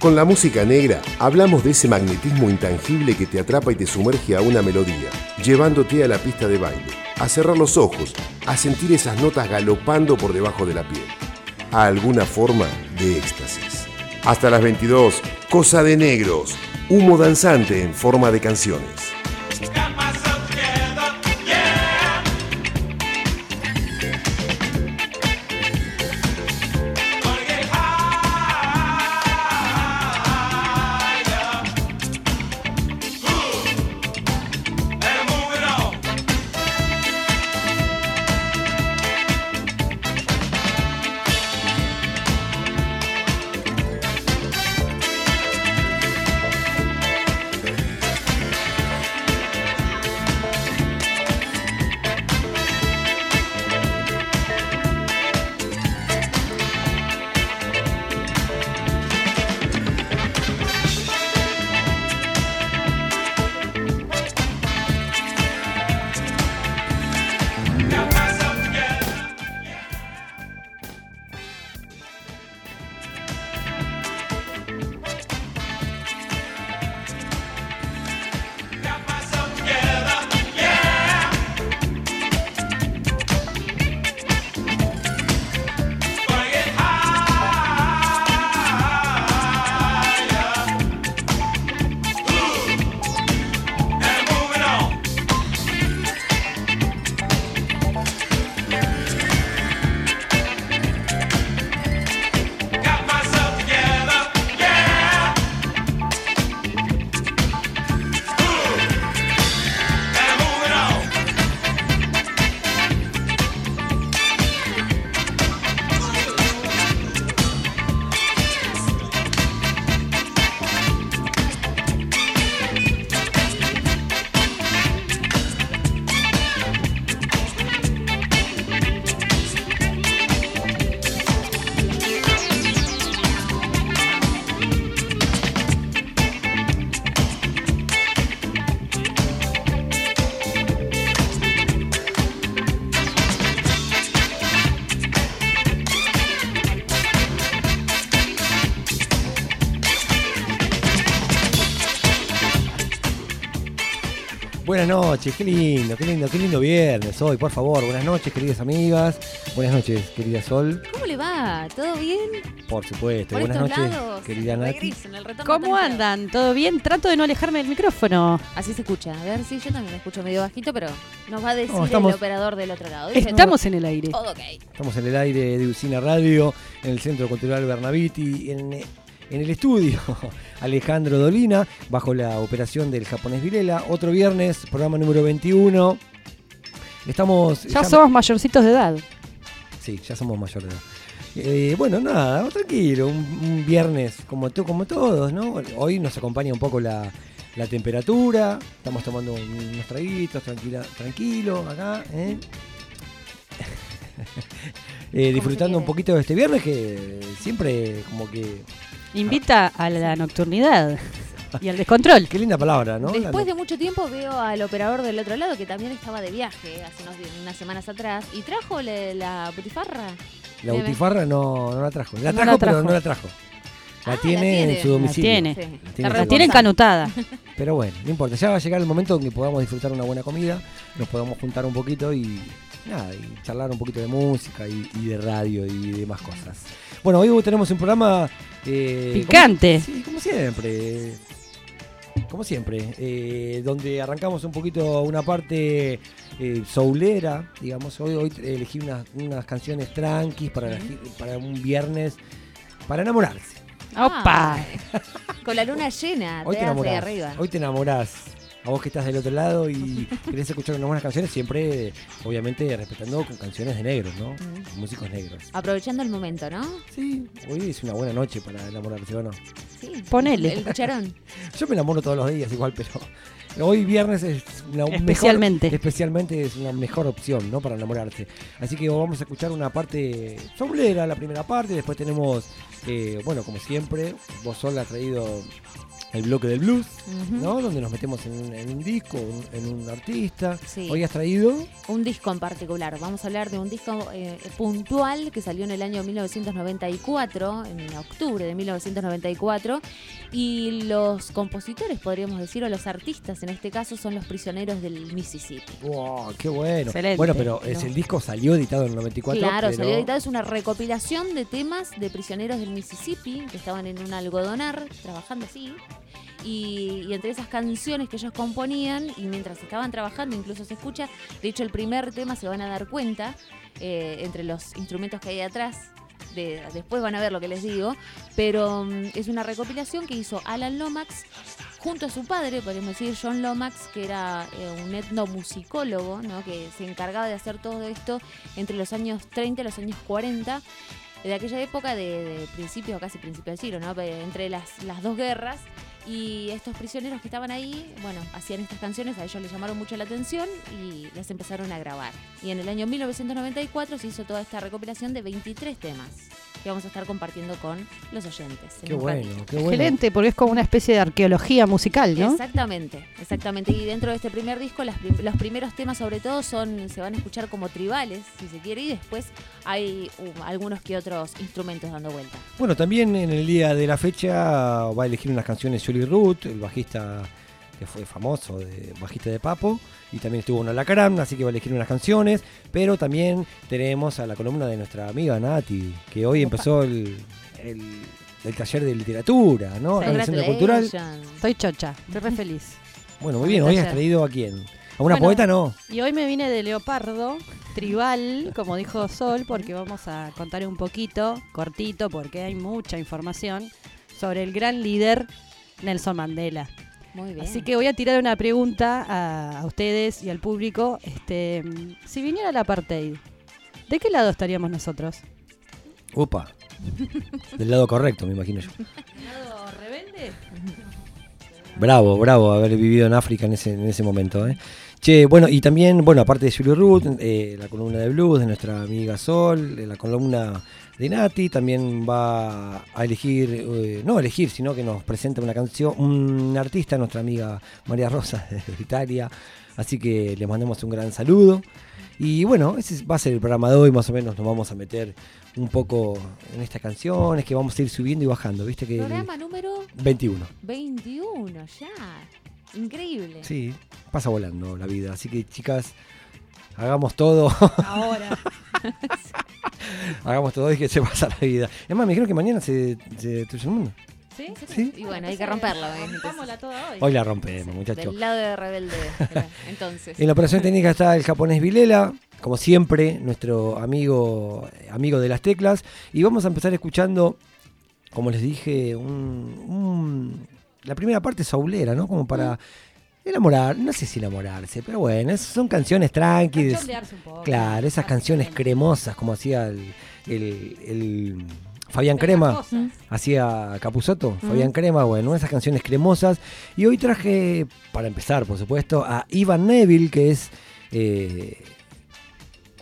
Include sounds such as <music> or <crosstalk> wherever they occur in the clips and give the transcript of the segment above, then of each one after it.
Con la música negra hablamos de ese magnetismo intangible que te atrapa y te sumerge a una melodía, llevándote a la pista de baile, a cerrar los ojos, a sentir esas notas galopando por debajo de la piel, a alguna forma de éxtasis. Hasta las 22, Cosa de Negros, humo danzante en forma de canciones. Noches, qué lindo, qué lindo, qué lindo viernes hoy, por favor. Buenas noches, queridas amigas. Buenas noches, querida Sol. ¿Cómo le va? ¿Todo bien? Por supuesto. Por Buenas estos noches, lados, querida Nati. gris, en el retorno ¿Cómo andan? ¿Todo bien? Trato de no alejarme del micrófono. Así se escucha. A ver si yo también me escucho medio bajito, pero nos va a decir No, estamos- el operador del otro lado. Dice, Estamos en el aire. Todo ok. Estamos en el aire de Usina Radio, en el Centro Cultural Bernaviti, en, en el estudio <laughs> Alejandro Dolina, bajo la operación del japonés Vilela. Otro viernes, programa número 21. Estamos. Ya somos mayorcitos de edad. Sí, ya somos mayores de edad. Eh, bueno, nada, tranquilo, un, un viernes como, to- como todos, ¿no? Hoy nos acompaña un poco la, la temperatura, estamos tomando un- unos traguitos, tranquila, tranquilo, acá, ¿eh? <laughs> Eh, disfrutando un poquito de este viernes que siempre como que... Invita a la nocturnidad y al descontrol. Qué linda palabra, ¿no? La Después de mucho tiempo veo al operador del otro lado que también estaba de viaje hace unos, unas semanas atrás y trajo le- la butifarra. La butifarra no, no la trajo. La No trajo, la pero no la trajo. La Ah, la tiene tiene. en su La domicilio. tiene. Sí. tiene Está que La ser tienen canutada. <laughs> Pero bueno, no importa. Ya va a llegar el momento en que podamos disfrutar una buena comida, nos podamos juntar un poquito y nada, y charlar un poquito de música y, y de radio y demás cosas. Bueno, hoy tenemos un programa eh, Picante. como- sí, como siempre. Como siempre, eh, donde arrancamos un poquito una parte eh, soulera, digamos. Hoy, hoy elegí unas, unas canciones tranquis para, la- para un viernes para enamorarse. Opa. Con la luna llena, Hoy te te enamorás. arriba. Hoy te enamorás. A vos que estás del otro lado y querés escuchar unas buenas canciones, siempre, obviamente, respetando con canciones de negros, ¿no? Mm. Músicos negros. Aprovechando el momento, ¿no? Sí, hoy es una buena noche para enamorarse, ¿o no? Sí. Ponele. El cucharón. <laughs> Yo me enamoro todos los días igual, pero hoy viernes es una mejor- Especialmente. especialmente es una mejor opción, ¿no? Para enamorarse. Así que vamos a escuchar una parte sobrera, la primera parte, después tenemos, eh, bueno, como siempre, vos sola ha traído el bloque del blues. ¿no? Donde nos metemos en un, en un disco, un- en un artista. Sí. Hoy has traído Un disco en particular. Vamos a hablar de un disco eh, puntual que salió en el año 1994, en octubre de 1994. Y los compositores, podríamos decir, o los artistas en este caso, son los prisioneros del Mississippi. Wow, qué bueno. Excelente. Bueno, pero es No. el disco salió editado en el 94. Claro, pero- salió editado. Es una recopilación de temas de prisioneros del Mississippi que estaban en un algodonar trabajando así. Y, entre esas canciones que ellos componían, y mientras estaban trabajando, incluso se escucha, de hecho, el primer tema se van a dar cuenta eh, entre los instrumentos que hay atrás. De, después van a ver lo que les digo, pero mm, es una recopilación que hizo Alan Lomax junto a su padre, podemos decir, John Lomax, que era eh, un etnomusicólogo, ¿no? que se encargaba de hacer todo esto entre los años 30 y los años 40, de aquella época de, de principios, casi principios del siglo, ¿no? Entre las, las dos guerras. Y estos prisioneros que estaban ahí, bueno, hacían estas canciones, a ellos les llamaron mucho la atención y las empezaron a grabar. Y en el año 1994 se hizo toda esta recopilación de 23 temas que vamos a estar compartiendo con los oyentes. en Qué bueno, ratito. qué bueno. Excelente, porque es como una especie de arqueología musical, ¿no? Exactamente, exactamente. Y dentro de este primer disco, las prim- los primeros temas sobre todo son, se van a escuchar como tribales, si se quiere, y después hay uh, algunos que otros instrumentos dando vuelta. Bueno, también en el día de la fecha va a elegir unas canciones Julie Root, el bajista que fue famoso, de, bajista de Papo, y también estuvo en Alacrán, así que va a elegir unas canciones, pero también tenemos a la columna de nuestra amiga Nati, que hoy Opa. empezó el, el- el taller de literatura, ¿no? En el Centro Cultural. Estoy chocha, estoy re feliz. Bueno, muy bien, hoy has traído a quién? ¿A una Bueno, poeta no? Y hoy me vine de Leopardo, tribal, como dijo Sol, porque vamos a contar un poquito, cortito, porque hay mucha información, sobre el gran líder Nelson Mandela. Muy bien. Así que voy a tirar una pregunta a, a ustedes y al público. Este, si viniera el apartheid, ¿de qué lado estaríamos nosotros? Upa. Del lado correcto, me imagino yo. ¿Lado rebelde? Bravo, bravo haber vivido en África en ese, en ese momento. ¿eh? Che, bueno, y también, bueno, aparte de Julie Root, eh, la columna de blues de nuestra amiga Sol, eh, la columna de Nati, también va a elegir, eh, no elegir, sino que nos presenta una canción, un artista, nuestra amiga María Rosa <laughs> de Italia. Así que le mandamos un gran saludo. Y bueno, ese va a ser el programa de hoy, más o menos nos vamos a meter un poco en estas canciones que vamos a ir subiendo y bajando, ¿viste? Que el Programa número 21. 21, ya. Increíble. Sí, pasa volando la vida. Así que, chicas, hagamos todo. Ahora. <laughs> hagamos todo y que se pasa la vida. Es más, me dijeron que mañana se, se destruye el mundo. ¿Sí? Sí. Y bueno, hay que romperla. ¿eh? Toda hoy. Hoy la rompemos, muchachos. del lado de rebelde. <laughs> Entonces. En la operación técnica está el japonés Vilela, como siempre, nuestro amigo, amigo de las teclas. Y vamos a empezar escuchando, como les dije, un, un- la primera parte saulera, ¿no? Como para enamorar, no sé si enamorarse, pero bueno, es- son canciones tranquilas. Cachondearse un poco. Claro, esas canciones cremosas como hacía el, el- el Fabián Crema Crema, cosas. hacía Capuzoto, Fabián Crema, bueno, esas canciones cremosas. Y hoy traje, para empezar, por supuesto, a Ivan Neville, que es eh,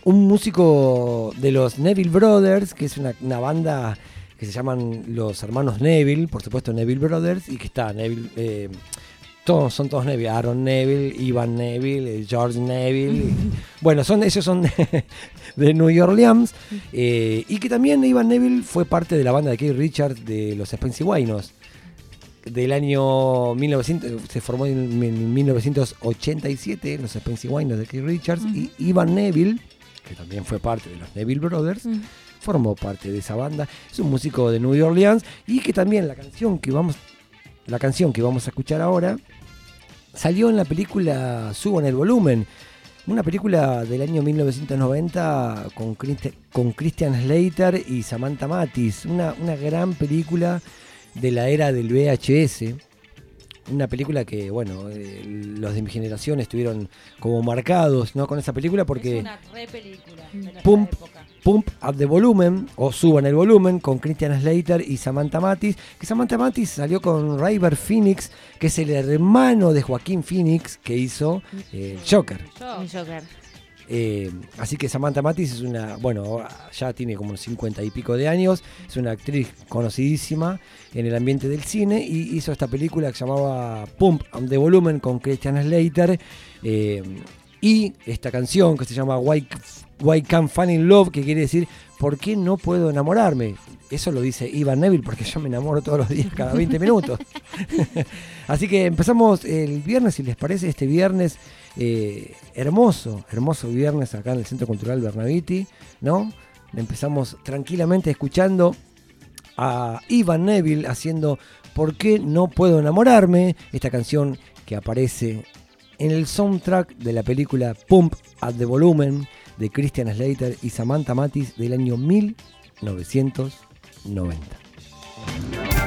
un músico de los Neville Brothers, que es una, una banda que se llaman los hermanos Neville, por supuesto Neville Brothers, y que está Neville... eh, todos son todos Neville, Aaron Neville, Ivan Neville, eh, George Neville. <laughs> bueno, son, ellos son de, de New Orleans. eh, y que también Ivan Neville fue parte de la banda de Keith Richards de los Spency Wainos. Del año 1900, se formó en, en 1987 los Spency Wainos de Keith Richards. Y Ivan Neville, que también fue parte de los Neville Brothers. Formó parte de esa banda. Es un músico de New Orleans y que también la canción que vamos, la canción que vamos a escuchar ahora salió en la película Suban el volumen, una película del año 1990 con, Christi- con Christian Slater y Samantha Matis, una, una gran película de la era del VHS. Una película que, bueno, eh, los de mi generación estuvieron como marcados ¿no? con esa película porque... Es una re película de nuestra Pum. época. Pump Up the Volumen o Suban el Volumen con Christian Slater y Samantha Matis. Que Samantha Matis salió con River Phoenix, que es el hermano de Joaquín Phoenix que hizo eh, el Joker. Yo. El Joker. Eh, así que Samantha Matis es una, bueno, ya tiene como 50 y pico de años, es una actriz conocidísima en el ambiente del cine y hizo esta película que se llamaba Pump on the Volumen con Christian Slater. Eh, y esta canción que se llama Why, Why Can't Fall in Love, que quiere decir ¿por qué no puedo enamorarme? Eso lo dice Ivan Neville, porque yo me enamoro todos los días, cada 20 minutos. <laughs> Así que empezamos el viernes, si les parece, este viernes eh, hermoso, hermoso viernes acá en el Centro Cultural Bernaviti, ¿no? Empezamos tranquilamente escuchando a Ivan Neville haciendo ¿Por qué no puedo enamorarme? Esta canción que aparece en el soundtrack de la película Pump at the Volumen de Christian Slater y Samantha Matis del año 1990.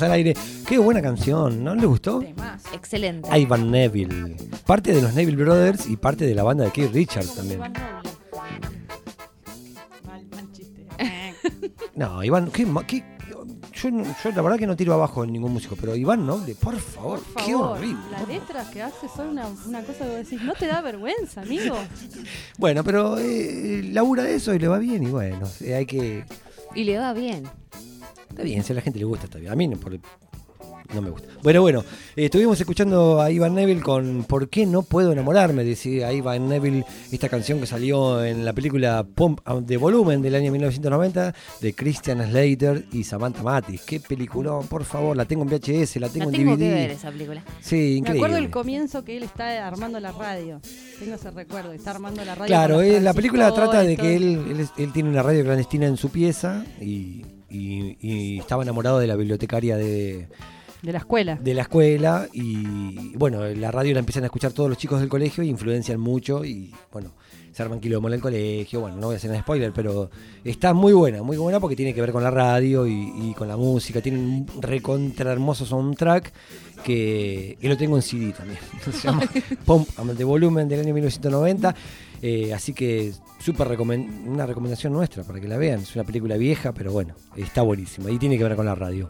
Al aire. Qué buena canción, ¿no le gustó? Excelente. Ivan Neville. Parte de los Neville Brothers y parte de la banda de Keith Richards también. <laughs> No, Iván, qué, yo, yo la verdad que no tiro abajo en ningún músico, pero Iván Noble, por favor, Por qué horrible. Las letras que hace son una, una cosa que vos decís, no te da vergüenza, amigo. Bueno, pero eh, labura de eso y le va bien y bueno, eh, hay que... Y le va bien. Está bien, si a la gente le gusta, está bien. A mí no, por- no me gusta. Bueno, bueno, eh, estuvimos escuchando a Ivan Neville con ¿Por qué no puedo enamorarme? Decía Ivan Neville, esta canción que salió en la película Pump Up de Volumen del año 1990 de Christian Slater y Samantha Matis. Qué peliculón, por favor, la tengo en VHS, la tengo La en tengo DVD. que ver esa película. Sí, Me increíble. acuerdo el comienzo que él está armando la radio. Tengo ese recuerdo, está armando la radio. Claro, eh, la película trata de que él, él, él tiene una radio clandestina en su pieza y, y- y estaba enamorado de la bibliotecaria de, De la escuela. de la escuela y bueno, la radio la empiezan a escuchar todos los chicos del colegio y influencian mucho y bueno, se arman quilombo en el colegio, bueno, no voy a hacer un spoiler, pero está muy buena, muy buena porque tiene que ver con la radio y, y con la música, tiene un recontra hermoso soundtrack que, que lo tengo en CD también, <laughs> se llama <laughs> Pump de volumen del año 1990, eh, así que súper recomen- una recomendación nuestra para que la vean, es una película vieja, pero bueno, está buenísima y tiene que ver con la radio.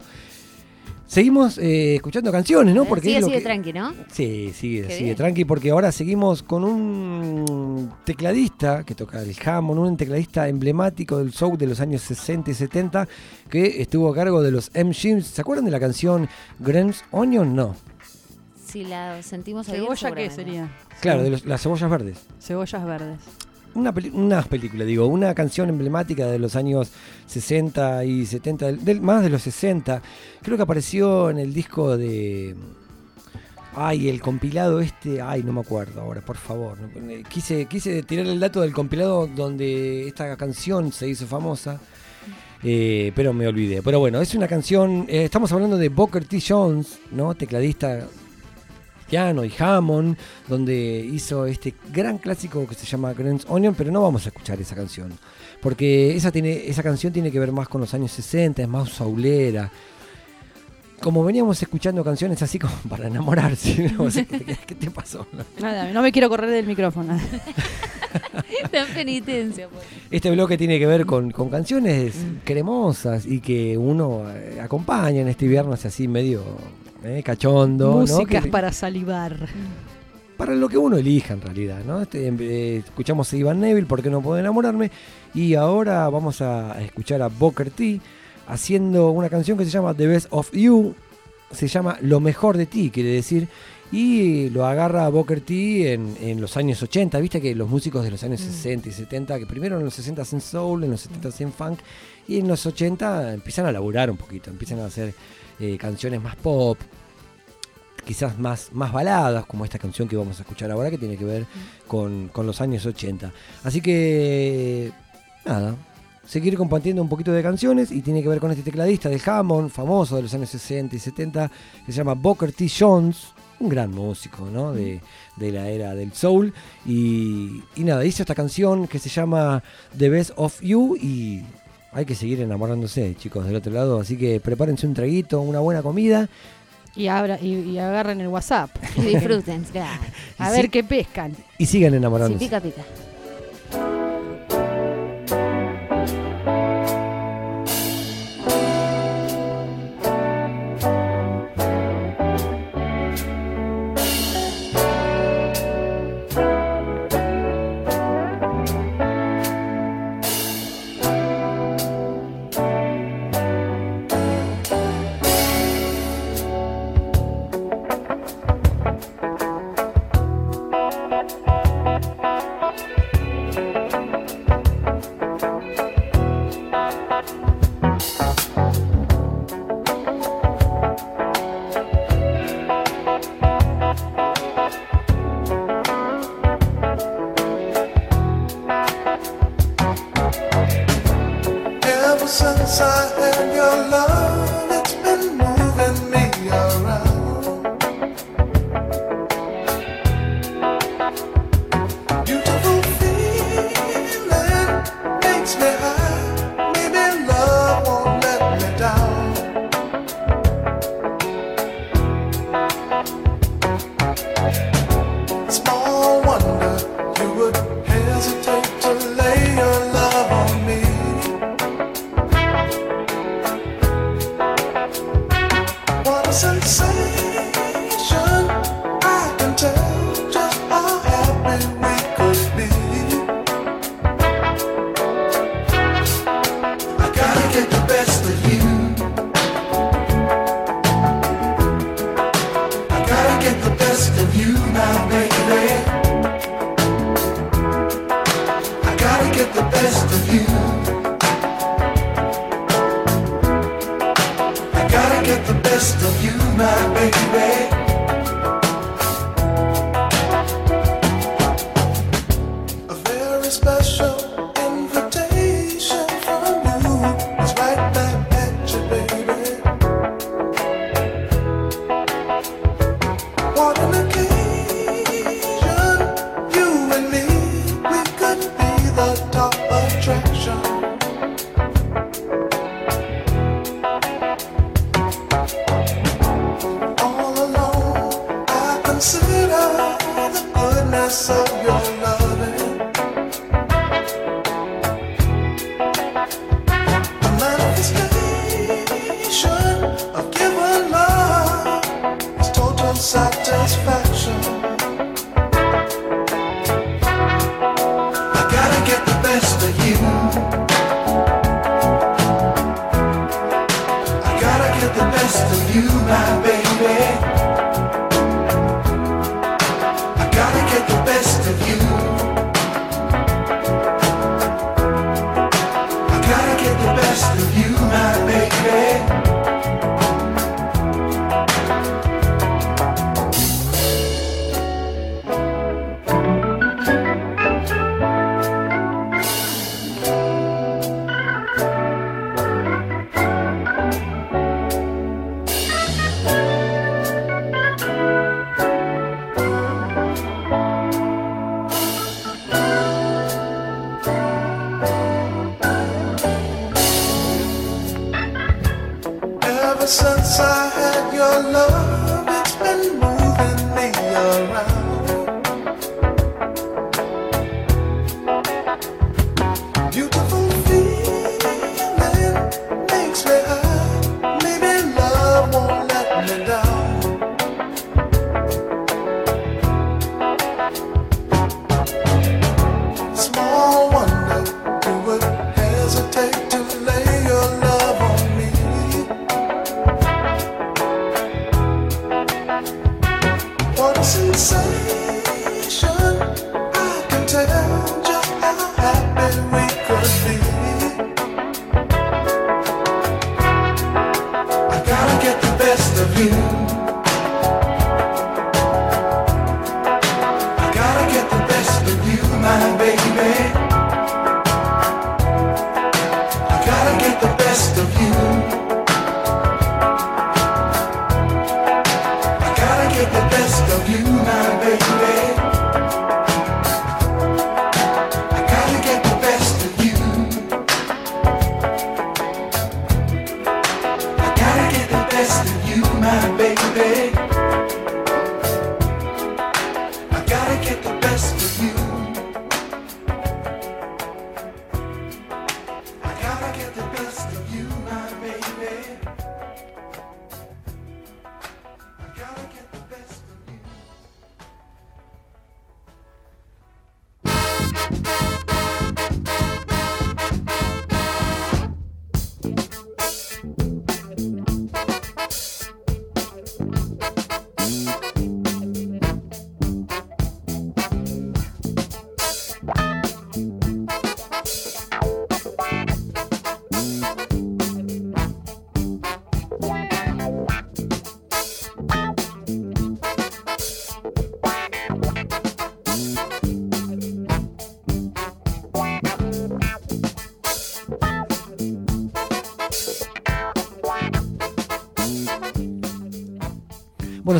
Seguimos eh, escuchando canciones, ¿no? Porque sigue sigue que- tranqui, ¿no? Sí, sigue, Qué sigue bien. tranqui, porque ahora seguimos con un tecladista que toca el Hammond, un tecladista emblemático del soul de los años 60 y 70, que estuvo a cargo de los M-Shims. ¿Se acuerdan de la canción Grams Onion? No. Si la sentimos ahí. ¿Cebolla qué sería? Claro, de los- las cebollas verdes. Cebollas verdes. Una, peli- una película, digo, una canción emblemática de los años 60 y 70, del- del- más de los 60. Creo que apareció en el disco de. Ay, el compilado este. Ay, no me acuerdo ahora, por favor. no- eh, Quise, quise tirar el dato del compilado donde esta canción se hizo famosa. eh, pero me olvidé. Pero bueno, es una canción. eh, estamos hablando de Booker T. Jones, ¿no? Tecladista piano y Hammond, donde hizo este gran clásico que se llama Grants Onion, pero no vamos a escuchar esa canción, porque esa, tiene, esa canción tiene que ver más con los años 60, es más saulera. Como veníamos escuchando canciones así como <laughs> para enamorarse, ¿no? ¿qué, te pasó? Nada, no me quiero correr del micrófono. <laughs> Ten penitencia. pues. Este bloque tiene que ver con, con canciones cremosas y que uno eh, acompaña en este viernes así medio eh, cachondo. Músicas para salivar. para lo que uno elija en realidad, ¿no? Este, eh, escuchamos a Ivan Neville, ¿por qué no puedo enamorarme? Y ahora vamos a escuchar a Booker T haciendo una canción que se llama The Best of You, se llama Lo mejor de ti, quiere decir, y lo agarra Booker T en, en los años 80, viste que los músicos de los años 60 y 70, que primero en los 60 hacen soul, en los 70 hacen funk, y en los 80 empiezan a laburar un poquito, empiezan a hacer eh, canciones más pop, quizás más, más baladas, como esta canción que vamos a escuchar ahora, que tiene que ver con, con los años 80. Así que, nada, seguir compartiendo un poquito de canciones y tiene que ver con este tecladista del Hammond, famoso de los años 60 y 70, que se llama Booker T. Jones, un gran músico, ¿no? De, de la era del soul. Y, y nada, hizo esta canción que se llama The Best of You y hay que seguir enamorándose, chicos, del otro lado. Así que prepárense un traguito, una buena comida. Y, abra, y, y agarren el WhatsApp. Y disfruten, claro. A Y ver sí. qué pescan. Y sigan Si enamorándose. pica, pica. special.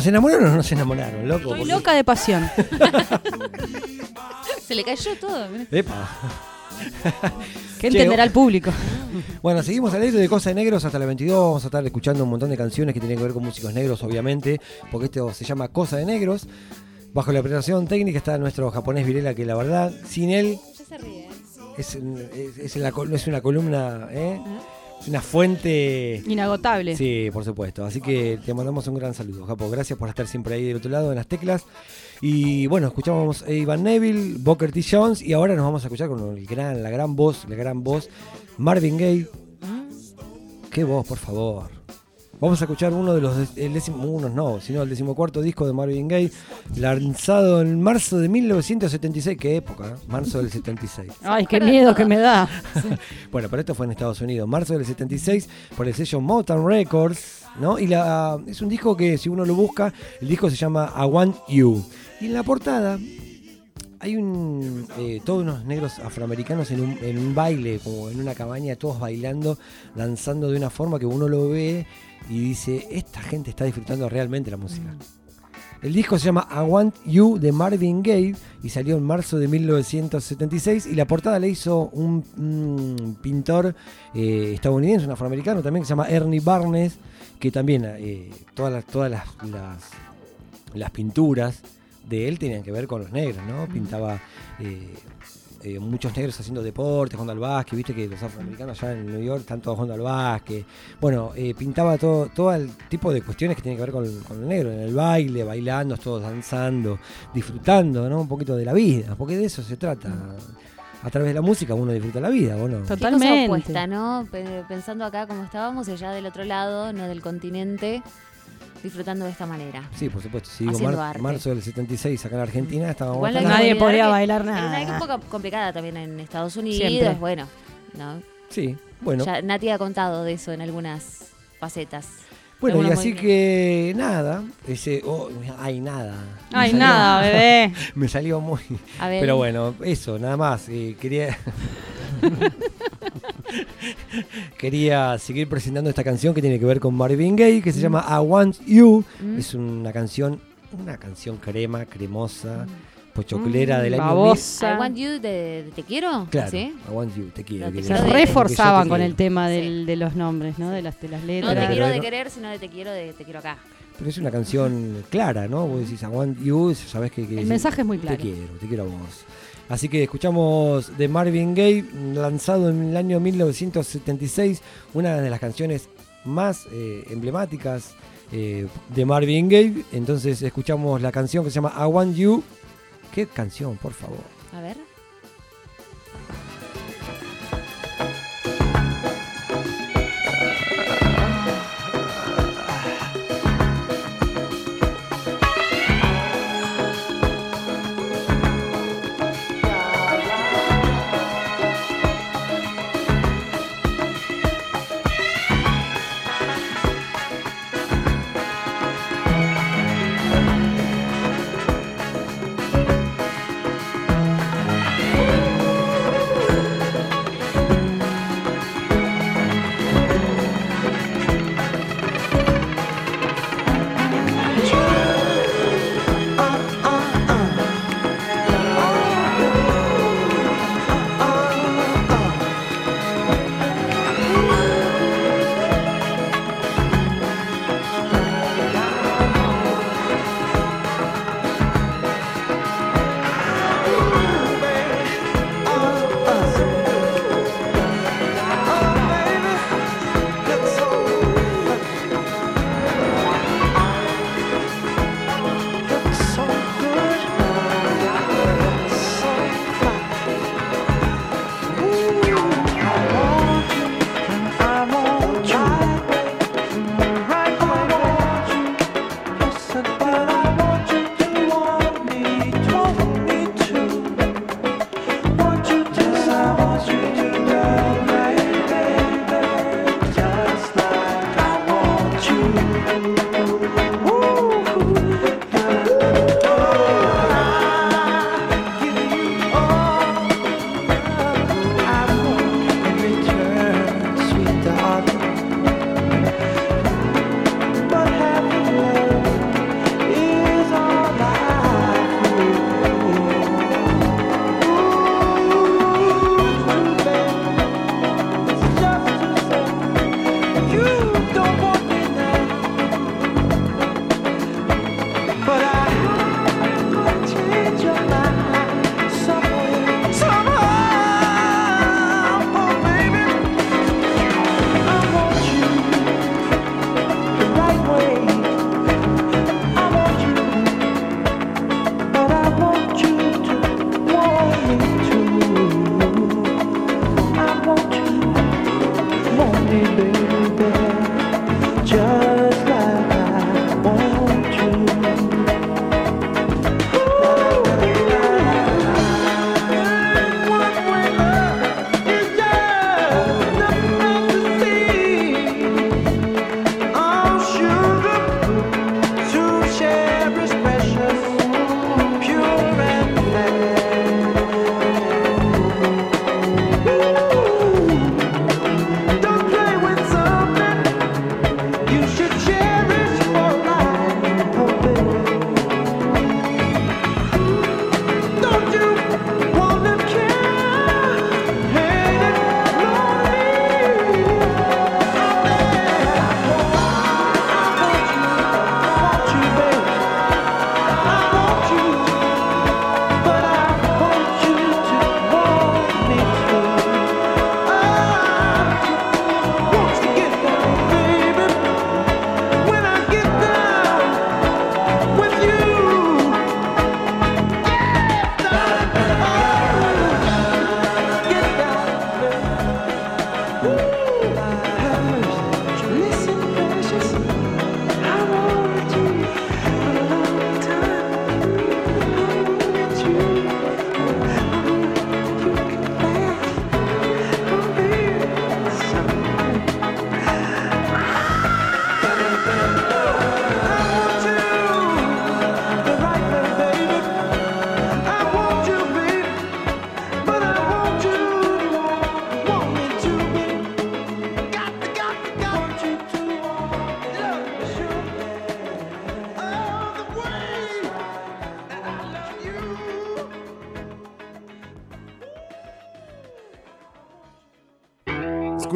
¿Se enamoraron o no se enamoraron, loco? Estoy Porque- loca de pasión. <laughs> Se le cayó todo. mirá. Epa. <laughs> ¿Qué Che, entenderá el público? Bueno, seguimos al aire de Cosas de Negros hasta las 22. Vamos a estar escuchando un montón de canciones que tienen que ver con músicos negros, obviamente, porque esto se llama Cosa de Negros. Bajo la operación técnica está nuestro japonés Virela, que la verdad, sin él Ya se ríe. es, es, es en la es una columna, ¿eh? es una fuente. Inagotable. Sí, por supuesto. Así que te mandamos un gran saludo, Japo. Gracias por estar siempre ahí del otro lado en las teclas. Y bueno, escuchamos a Ivan Neville, Booker T. Jones y ahora nos vamos a escuchar con el gran, la gran voz, la gran voz, Marvin Gaye. Qué voz, por favor. Vamos a escuchar uno de los, el décimo, unos no, sino el decimocuarto disco de Marvin Gaye, lanzado en marzo de 1976. ¿Qué época? eh? Marzo del 76. Ay, qué miedo que me da. <laughs> Bueno, pero esto fue en Estados Unidos, marzo del 76, por el sello Motown Records, ¿no? Y la, es un disco que, si uno lo busca, el disco se llama I Want You. Y en la portada hay un, eh, todos unos negros afroamericanos en un, en un baile, como en una cabaña, todos bailando, danzando de una forma que uno lo ve y dice, esta gente está disfrutando realmente la música. El disco se llama I Want You de Marvin Gaye y salió en marzo de 1976 y la portada la hizo un, un pintor eh, estadounidense, un afroamericano también que se llama Ernie Barnes, que también eh, todas las, todas las, las, las pinturas de él tenían que ver con los negros, ¿no? Pintaba eh, eh, muchos negros haciendo deporte, jugando al básquet, viste que los afroamericanos allá en New York están todos jugando al básquet. Bueno, eh, pintaba todo, todo el tipo de cuestiones que tienen que ver con, con el negro, en el baile, bailando, todos danzando, disfrutando, ¿no? Un poquito de la vida, porque de eso se trata. A través de la música uno disfruta la vida, ¿o no? Qué cosa Totalmente. opuesta, Pensando acá como estábamos, allá del otro lado, no del continente, disfrutando de esta manera. Sí, por supuesto. Si digo Haciendo mar- arte. marzo del 76 acá en Argentina, estábamos Igual hay que Nadie olvidar que bailar Era una nada. época complicada también en Estados Unidos, Siempre. bueno. ¿no? Sí, bueno. Ya Nati ha contado de eso en algunas facetas. Bueno, y así que nada, ese, oh, ay, nada. Me Ay, salió- nada, bebé. <laughs> Me salió muy. A ver, Pero bueno, eso, nada más. eh, quería. <laughs> quería seguir presentando esta canción que tiene que ver con Marvin Gaye, que se llama I Want You. Mm. Es una canción, una canción crema, cremosa, pochoclera del año mil- Babosa. I Want You de, Te Quiero. Claro, ¿Sí? I Want You, te quiero. Te te Reforzaban con quiero. el tema Sí. de los nombres, ¿no? De las, de las No letras. te pero quiero de no- querer, sino de te quiero de te quiero acá. Pero es una canción clara, ¿no? Vos decís I Want You, sabés que. que El mensaje es muy claro. Te quiero, te quiero a vos. Así que escuchamos de Marvin Gaye, lanzado en el año 1976, una de las canciones más eh, emblemáticas eh, de Marvin Gaye. Entonces escuchamos la canción que se llama I Want You. ¿Qué canción, por favor? A ver.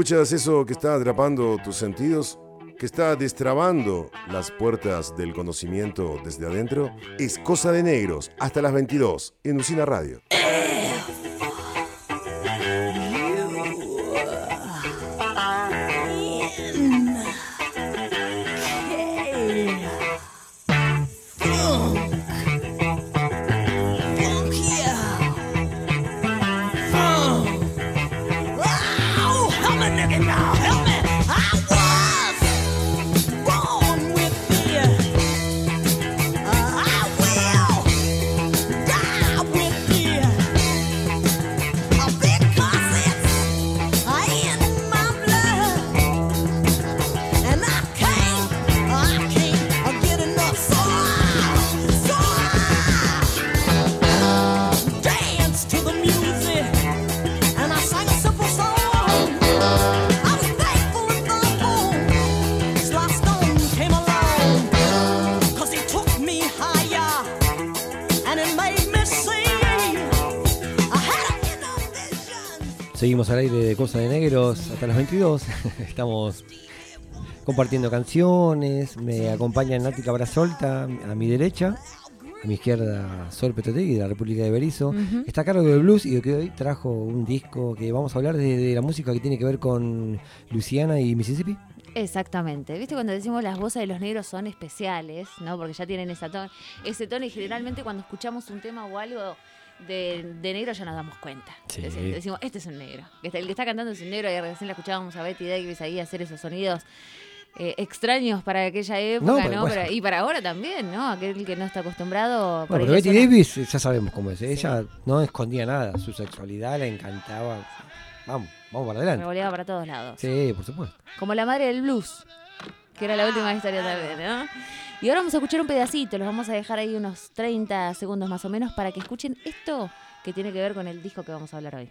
¿Escuchas eso que está atrapando tus sentidos? ¿Que está destrabando las puertas del conocimiento desde adentro? Es Cosa de Negros, hasta las 22, en Usina Radio. Hasta las 22. <laughs> Estamos compartiendo canciones. Me acompaña Nati Cabrasolta a mi derecha. A mi izquierda, Sol Petotegui de la República de Berizo. Está a cargo del blues y que hoy trajo un disco que vamos a hablar de, de la música que tiene que ver con Luisiana y Mississippi. Exactamente. ¿Viste cuando decimos las voces de los negros son especiales, ¿no? Porque ya tienen esa ton- ese tono y generalmente cuando escuchamos un tema o algo de, de negro ya nos damos cuenta. Sí. Decimos, este es un negro. El que está cantando es un negro y recién la escuchábamos a Betty Davis ahí hacer esos sonidos eh, extraños para aquella época, No, ¿no? pero bueno. Pero- y para ahora también, ¿no? Aquel que no está acostumbrado. Bueno, pero Betty suena- Davis ya sabemos cómo es. Ella no escondía nada. Su sexualidad la encantaba. Vamos, vamos para adelante. revoleaba para todos lados. Sí, por supuesto. Como la madre del blues, que era la última historia también, ¿no? Y ahora vamos a escuchar un pedacito, los vamos a dejar ahí unos 30 segundos más o menos para que escuchen esto que tiene que ver con el disco que vamos a hablar hoy.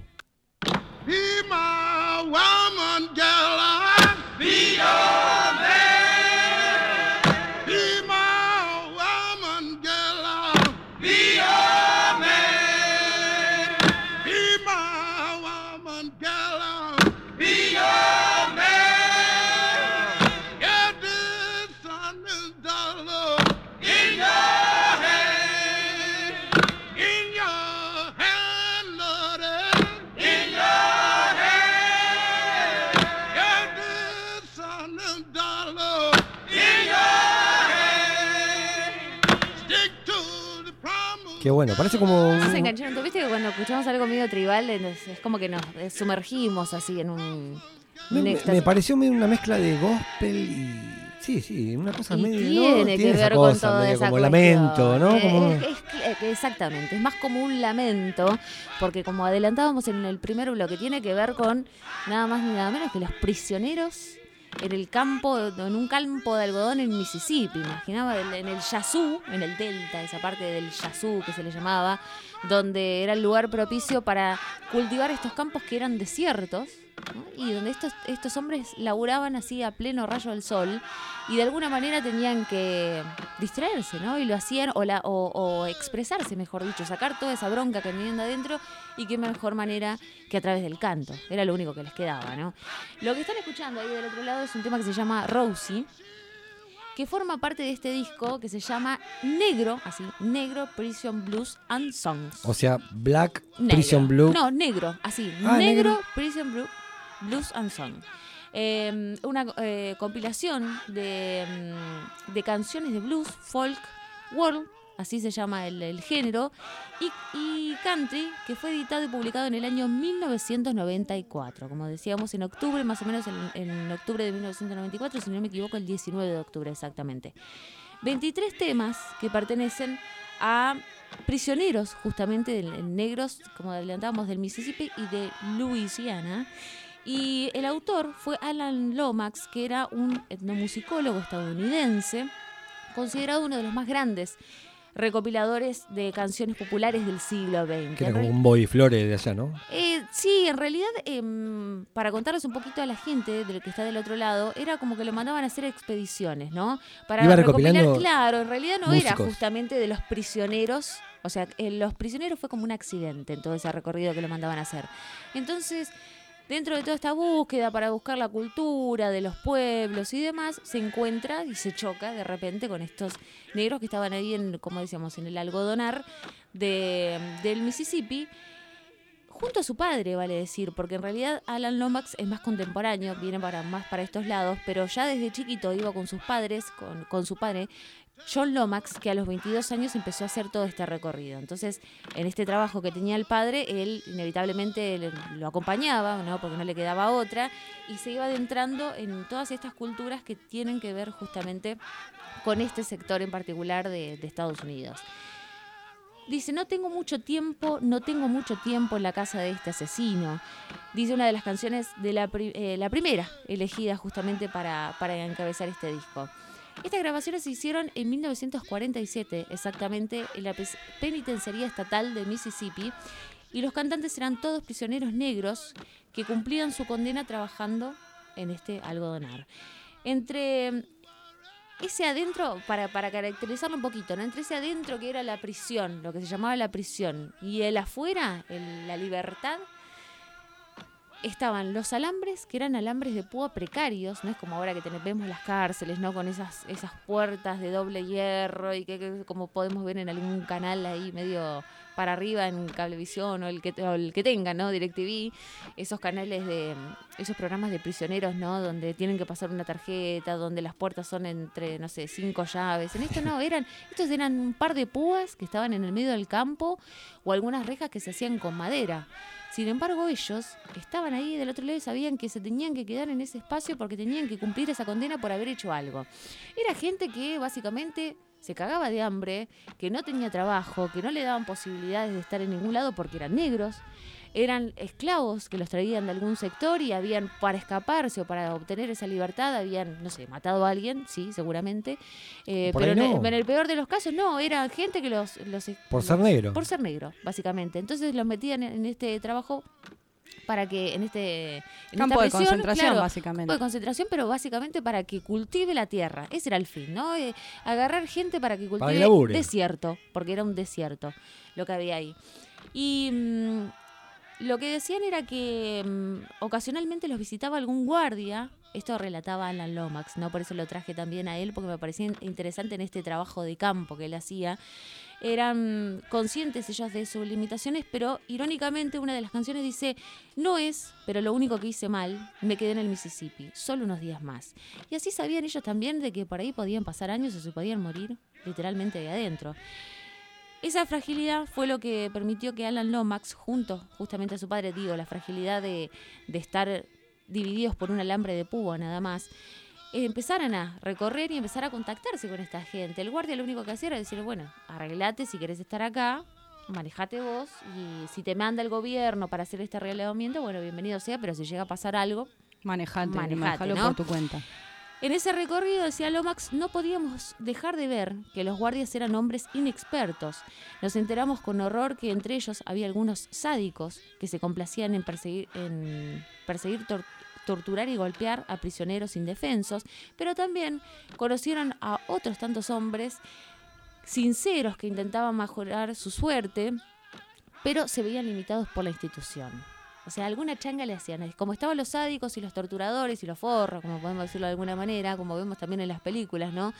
Qué bueno, parece como un- No se engancharon, ¿tú viste que cuando escuchamos algo medio tribal es como que nos eh, sumergimos así en un, Me, me- pareció medio una mezcla de gospel y. Sí, sí, una cosa Y medio. tiene ¿no? que esa ver con medio esa como cuestión. lamento, ¿no? Eh, Como- es- es- exactamente, es más como un lamento, porque como adelantábamos en el primer bloque, tiene que ver con nada más ni nada menos que los prisioneros en el campo, en un campo de algodón en Mississippi, imaginaba en el Yazoo, en el delta, esa parte del Yazoo que se le llamaba, donde era el lugar propicio para cultivar estos campos que eran desiertos. ¿No? Y donde estos, estos hombres laburaban así a pleno rayo del sol y de alguna manera tenían que distraerse, ¿no? Y lo hacían, o, la, o, o expresarse, mejor dicho, sacar toda esa bronca que tenían de adentro y qué mejor manera que a través del canto. Era lo único que les quedaba, ¿no? Lo que están escuchando ahí del otro lado es un tema que se llama Rosie, que forma parte de este disco que se llama Negro, así, Negro Prison Blues and Songs. O sea, Black Negro. Prison Blue. No, negro, así. Ah, negro, negro. Prison Blue, Blues and Song. Eh, una eh, compilación de, mm, de canciones de blues, folk, world así se llama el, género, y, country, que fue editado y publicado en el año 1994, como decíamos, en octubre, más o menos en, octubre de 1994, si no me equivoco, el 19 de octubre exactamente. 23 temas que pertenecen a prisioneros justamente en- en negros, como adelantábamos, del Mississippi y de Louisiana. Y el autor fue Alan Lomax, que era un etnomusicólogo estadounidense, considerado uno de los más grandes recopiladores de canciones populares del siglo XX. Que era como un Bobby Flores de allá, ¿no? eh, sí, en realidad, em, para contarles un poquito a la gente del que está del otro lado, era como que lo mandaban a hacer expediciones, ¿no? Para Iba recopilar, claro, en realidad no era justamente de los prisioneros, o sea, eh, los prisioneros fue como un accidente en todo ese recorrido que lo mandaban a hacer. Entonces, dentro de toda esta búsqueda para buscar la cultura de los pueblos y demás, se encuentra y se choca de repente con estos negros que estaban ahí en, como decíamos, en el algodonar de, del Mississippi junto a su padre, vale decir, porque en realidad Alan Lomax es más contemporáneo, viene para más para estos lados, pero ya desde chiquito iba con sus padres, con, con su padre, John Lomax, que a los 22 años empezó a hacer todo este recorrido. Entonces, en este trabajo que tenía el padre, él inevitablemente le- lo acompañaba, ¿no? porque no le quedaba otra, y se iba adentrando en todas estas culturas que tienen que ver justamente con este sector en particular de, de Estados Unidos. Dice, no tengo mucho tiempo, no tengo mucho tiempo en la casa de este asesino. Dice una de las canciones de la, pri- eh, la primera elegida justamente para, para encabezar este disco. Estas grabaciones se hicieron en 1947, exactamente en la penitenciaría estatal de Mississippi, y los cantantes eran todos prisioneros negros que cumplían su condena trabajando en este algodonar. Entre ese adentro, para, para caracterizarlo un poquito, ¿no? entre ese adentro que era la prisión, lo que se llamaba la prisión, y el afuera, la libertad, estaban los alambres, que eran alambres de púa precarios, no es como ahora que tenemos vemos las cárceles, ¿no? Con esas, esas puertas de doble hierro y que, que como podemos ver en algún canal ahí medio para arriba en Cablevisión o el que, o el que tenga, ¿no? DirecTV, esos canales de, esos programas de prisioneros, ¿no? Donde tienen que pasar una tarjeta, donde las puertas son entre, no sé, cinco llaves. En esto no, <laughs> eran, estos eran un par de púas que estaban en el medio del campo o algunas rejas que se hacían con madera. Sin embargo, ellos estaban ahí del otro lado y sabían que se tenían que quedar en ese espacio porque tenían que cumplir esa condena por haber hecho algo. Era gente que básicamente se cagaba de hambre, que no tenía trabajo, que no le daban posibilidades de estar en ningún lado porque eran negros. Eran esclavos que los traían de algún sector y habían, para escaparse o para obtener esa libertad, habían, no sé, matado a alguien, sí, seguramente. Eh, pero en, el, en el peor de los casos, no, era gente que los. los Por los- ser negro. Por ser negro, básicamente. Entonces los metían en, en este trabajo para que en este en Campo esta de concentración, claro, básicamente. campo de concentración, pero básicamente para que cultive la tierra. Ese era el fin, ¿no? Eh, agarrar gente para que Para que cultive labure. desierto, porque era un desierto lo que había ahí. Y mm, lo que decían era que mm, ocasionalmente los visitaba algún guardia. Esto relataba Alan Lomax, ¿no? Por eso lo traje también a él, porque me parecía in- interesante en este trabajo de campo que él hacía. Eran conscientes ellos de sus limitaciones, pero irónicamente una de las canciones dice, no es, pero lo único que hice mal, me quedé en el Mississippi, solo unos días más. Y así sabían ellos también de que por ahí podían pasar años o se podían morir literalmente de adentro. Esa fragilidad fue lo que permitió que Alan Lomax, junto justamente a su padre, digo, la fragilidad de, de estar divididos por un alambre de púa nada más, empezaran a recorrer y empezar a contactarse con esta gente. El guardia lo único que hacía era decir, bueno, arreglate si querés estar acá, manejate vos, y si te manda el gobierno para hacer este arreglamiento, bueno, bienvenido sea, pero si llega a pasar algo, Manejate, Manejate, manejalo ¿no? por tu cuenta. En ese recorrido, decía Lomax, no podíamos dejar de ver que los guardias eran hombres inexpertos. Nos enteramos con horror que entre ellos había algunos sádicos que se complacían en perseguir, en perseguir tor- torturar y golpear a prisioneros indefensos, pero también conocieron a otros tantos hombres sinceros que intentaban mejorar su suerte, pero se veían limitados por la institución. O sea, alguna changa le hacían. Como estaban los sádicos y los torturadores y los forros, como podemos decirlo de alguna manera, como vemos también en las películas, ¿no?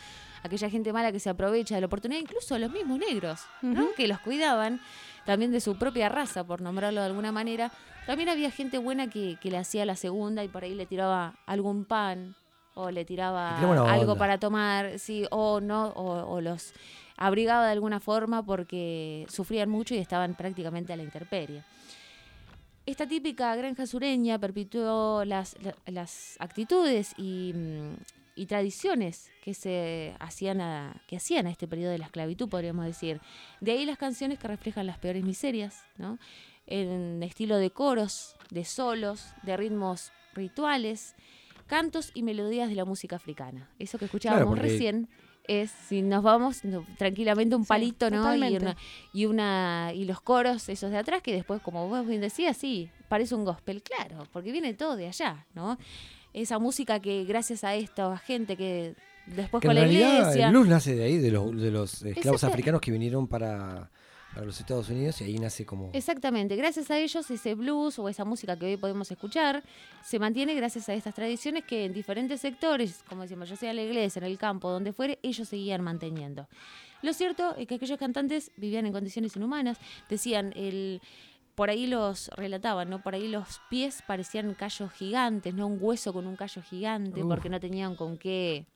Aquella gente mala que se aprovecha de la oportunidad, incluso los mismos negros, ¿no? Que los cuidaban, también de su propia raza, por nombrarlo de alguna manera. También había gente buena que, que le hacía la segunda y por ahí le tiraba algún pan o le tiraba algo para tomar, sí, o no, o, o los abrigaba de alguna forma porque sufrían mucho y estaban prácticamente a la intemperie. Esta típica granja sureña perpetuó las, la- las actitudes y, mm, y tradiciones que se hacían a, que hacían a este periodo de la esclavitud, podríamos decir. De ahí las canciones que reflejan las peores miserias, ¿no? En estilo de coros, de solos, de ritmos rituales, cantos y melodías de la música africana. Eso que escuchábamos recién es si nos vamos no, tranquilamente un Sí, palito, ¿no? Y una, y una y los coros esos de atrás que después como vos bien decías sí parece un gospel claro porque viene todo de allá no esa música que gracias a esta gente que después Que con en la realidad iglesia el blues nace de ahí, de los, de los esclavos Exacto. africanos que vinieron para, para los Estados Unidos y ahí nace como... Exactamente, gracias a ellos ese blues o esa música que hoy podemos escuchar se mantiene gracias a estas tradiciones que en diferentes sectores, como decimos, ya sea en la iglesia, en el campo, donde fuere, ellos seguían manteniendo. Lo cierto es que aquellos cantantes vivían en condiciones inhumanas, decían el por ahí los relataban, ¿no? Por ahí los pies parecían callos gigantes, ¿no? Un hueso con un callo gigante, Uf. porque no tenían con qué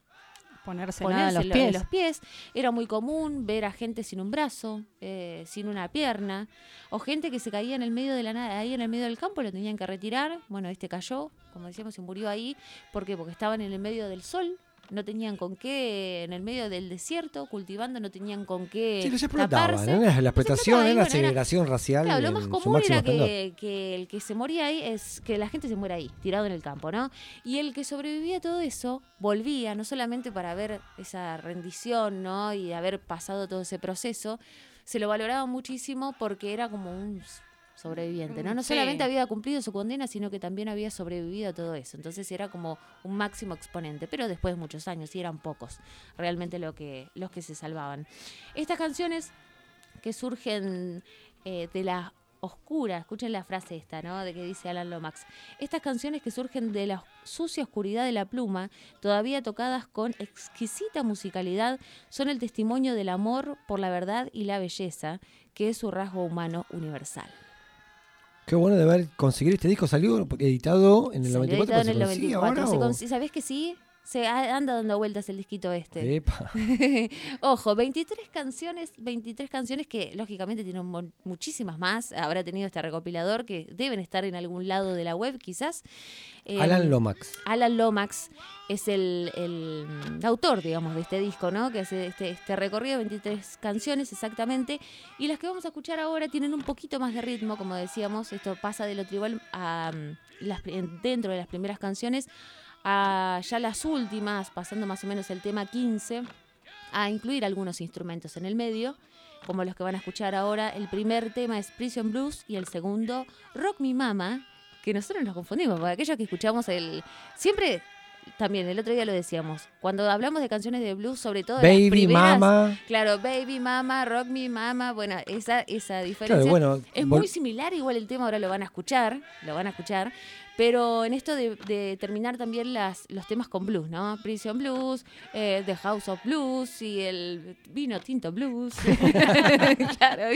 Ponerse nada los lo- pies. los pies. Era muy común ver a gente sin un brazo, eh, sin una pierna, o gente que se caía en el medio de la nada, ahí en el medio del campo, lo tenían que retirar. Bueno, este cayó, como decíamos, se murió ahí. ¿Por qué? Porque estaban en el medio del sol. No tenían con qué, en el medio del desierto, cultivando, no tenían con qué Sí, los explotaban, taparse. ¿no? La explotación, era la bueno, era- segregación racial Claro, lo más común era que, que el que se moría ahí es que la gente se muera ahí, tirado en el campo, ¿no? Y el que sobrevivía a todo eso volvía, no solamente para ver esa rendición, ¿no? Y haber pasado todo ese proceso, se lo valoraba muchísimo porque era como un sobreviviente, ¿no? No Sí. solamente había cumplido su condena, sino que también había sobrevivido a todo eso. Entonces era como un máximo exponente, pero después de muchos años, y eran pocos realmente lo que, los que se salvaban. Estas canciones que surgen eh, de la oscura, escuchen la frase esta, ¿no? De que dice Alan Lomax. Estas canciones que surgen de la sucia oscuridad de la pluma, todavía tocadas con exquisita musicalidad, son el testimonio del amor por la verdad y la belleza, que es su rasgo humano universal. Qué bueno de ver conseguir este disco. Salió editado en el Salió 94, editado en el se consigue 94. ahora, Se ¿Sabés que sí? Se anda dando vueltas el disquito este. Epa. <laughs> Ojo, 23 canciones, 23 canciones que lógicamente tienen muchísimas más. Habrá tenido este recopilador que deben estar en algún lado de la web, quizás. Eh, Alan Lomax. Alan Lomax es el, el, mm, autor, digamos, de este disco, ¿no? Que hace este, este recorrido, 23 canciones exactamente. Y las que vamos a escuchar ahora tienen un poquito más de ritmo, como decíamos. Esto pasa de lo tribal a mm, las, dentro de las primeras canciones a ya las últimas, pasando más o menos el tema 15, a incluir algunos instrumentos en el medio, como los que van a escuchar ahora. El primer tema es Prison Blues y el segundo Rock Me Mama, que nosotros nos confundimos, porque aquellos que escuchamos el... Siempre, también el otro día lo decíamos, cuando hablamos de canciones de blues, sobre todo las Baby, primeras, Mama. Claro, Baby Mama, Rock Me Mama, bueno, esa, esa diferencia. Claro, bueno. Es muy similar, igual el tema ahora lo van a escuchar, lo van a escuchar, pero en esto de, de terminar también las, los temas con blues, ¿no? Prison Blues, eh, The House of Blues y el Vino Tinto Blues. <laughs> claro,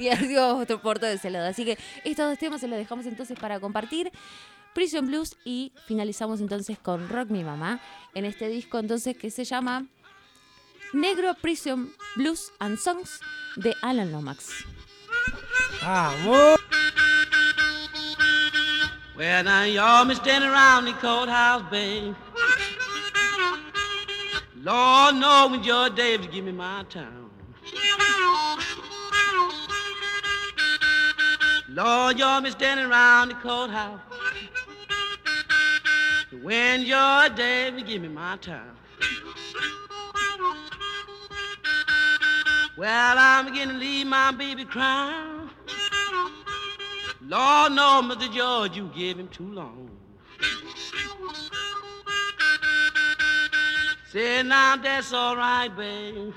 y así vamos por todo ese lado. Así que estos dos temas se los dejamos entonces para compartir. Prison Blues y finalizamos entonces con Rock Mi Mamá en este disco entonces que se llama Negro Prison Blues and Songs de Alan Lomax. ¡Vamos! Well, now y'all been standing around the courthouse, babe. Lord, know when your Davis give me my time. Lord, y'all been standing around the courthouse. When your Davis give me my time. Well, I'm beginning to leave my baby crying. Lord, no, Mr. George, you gave him too long. Say now that's all right, babe.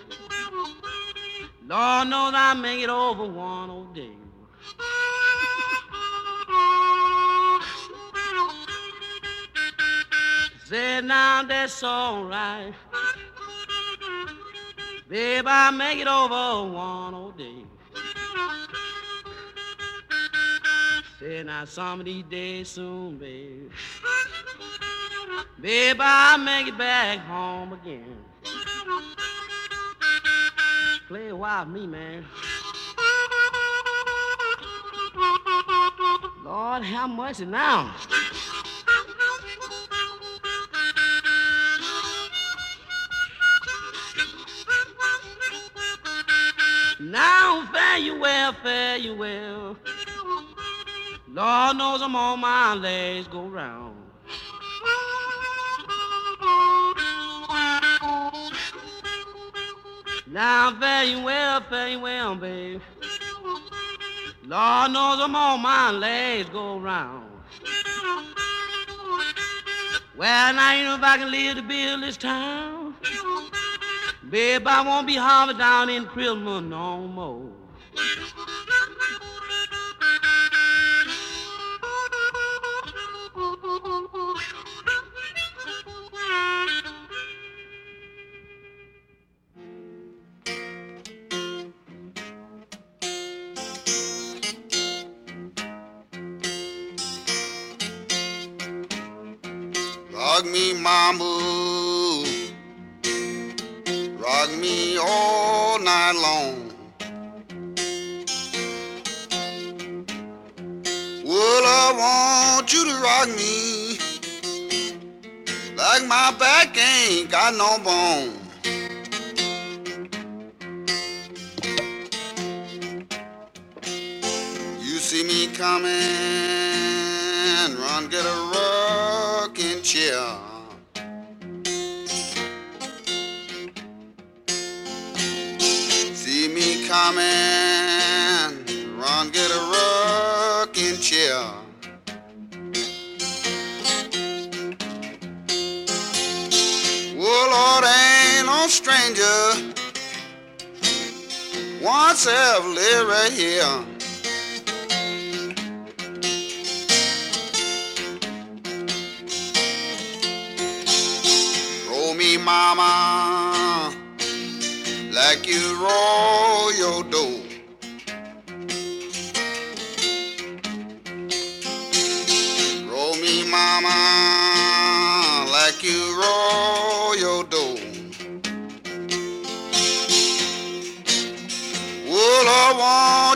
Lord knows I'll make it over one old day. Say now that's all right. Babe, I'll make it over one old day. Say now some of these days soon, babe. Babe, I'll make it back home again. Play a while for me, man. Lord, how much now? Now fare you well, fare you well. Lord knows I'm on my legs go round. Now fare you well, you well, babe. Lord knows I'm on my legs go round. Well, now you know if I can live to build this town. Babe, I won't be harbor down in prison no more. No bone. You see me coming, Ever live right here. Roll me, mama, like you roll your dough.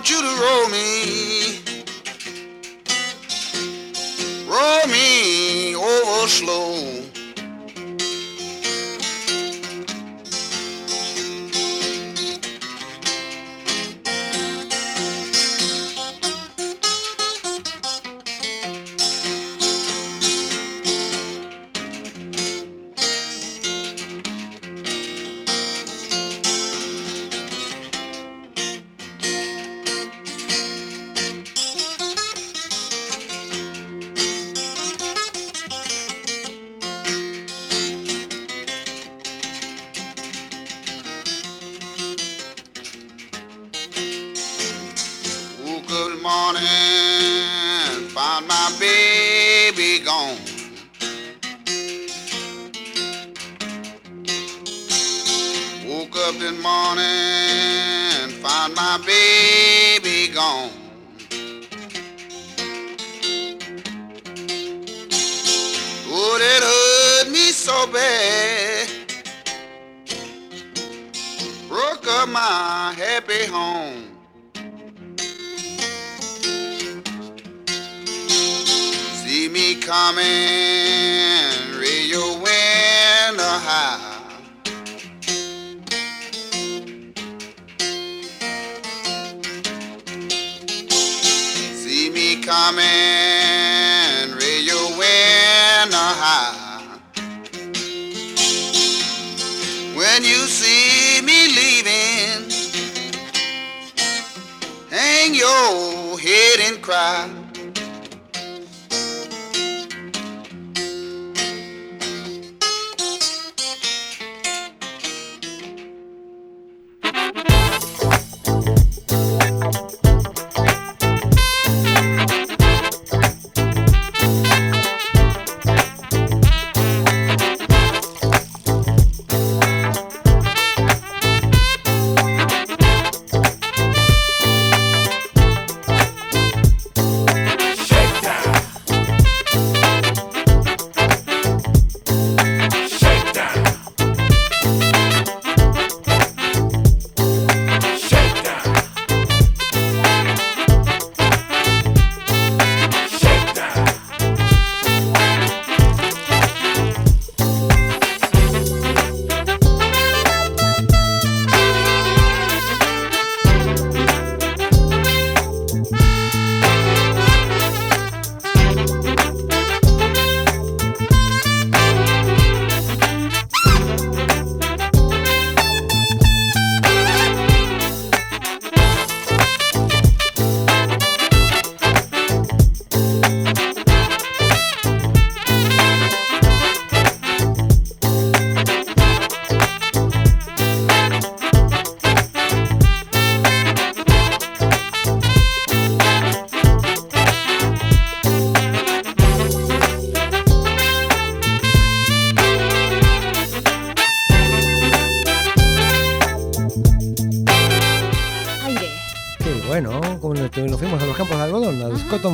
Want you to roll me, roll me over slow.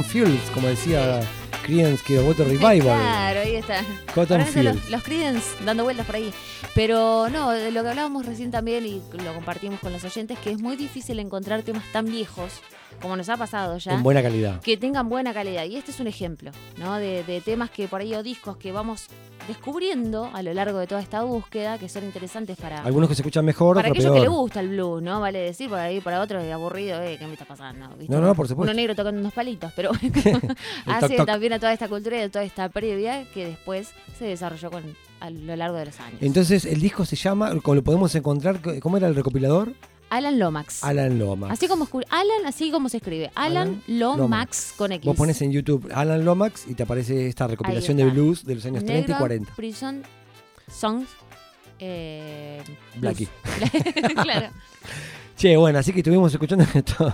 Fields, como decía Creedence Clearwater Revival. Claro, ahí está. Cotton los, los Creedence dando vueltas por ahí. Pero no, de lo que hablábamos recién también y lo compartimos con los oyentes, que es muy difícil encontrar temas tan viejos como nos ha pasado ya. En buena calidad. que tengan buena calidad. Y este es un ejemplo, ¿no? De, de temas que por ahí o discos que vamos descubriendo a lo largo de toda esta búsqueda que son interesantes para, Algunos que se escuchan mejor, para aquellos que peor. le gusta el blues, ¿no? Vale decir, por ahí para otros es aburrido, eh, ¿qué me está pasando? ¿Viste? No, no, por supuesto. Uno negro tocando unos palitos, pero <laughs> <laughs> hace toc. también a toda esta cultura y a toda esta previa que después se desarrolló con, a lo largo de los años. Entonces el disco se llama, como lo podemos encontrar, ¿cómo era el recopilador? Alan Lomax. Alan Lomax. Así como escu- Alan, así como se escribe. Alan, Alan Lomax, Lomax. con X. Vos pones en YouTube Alan Lomax y te aparece esta recopilación de blues de los años 30 y Negro 40. Prison Songs. Eh, Blackie. <laughs> claro. Che, bueno, así que estuvimos escuchando <laughs> estos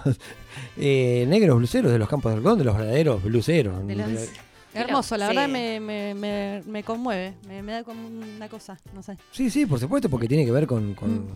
eh, negros bluseros de los campos del algodón, de los verdaderos bluseros. De los- Hermoso, la Sí. verdad me, me, me, me conmueve, me, me da como una cosa, no sé. Sí, sí, por supuesto, porque tiene que ver con, con,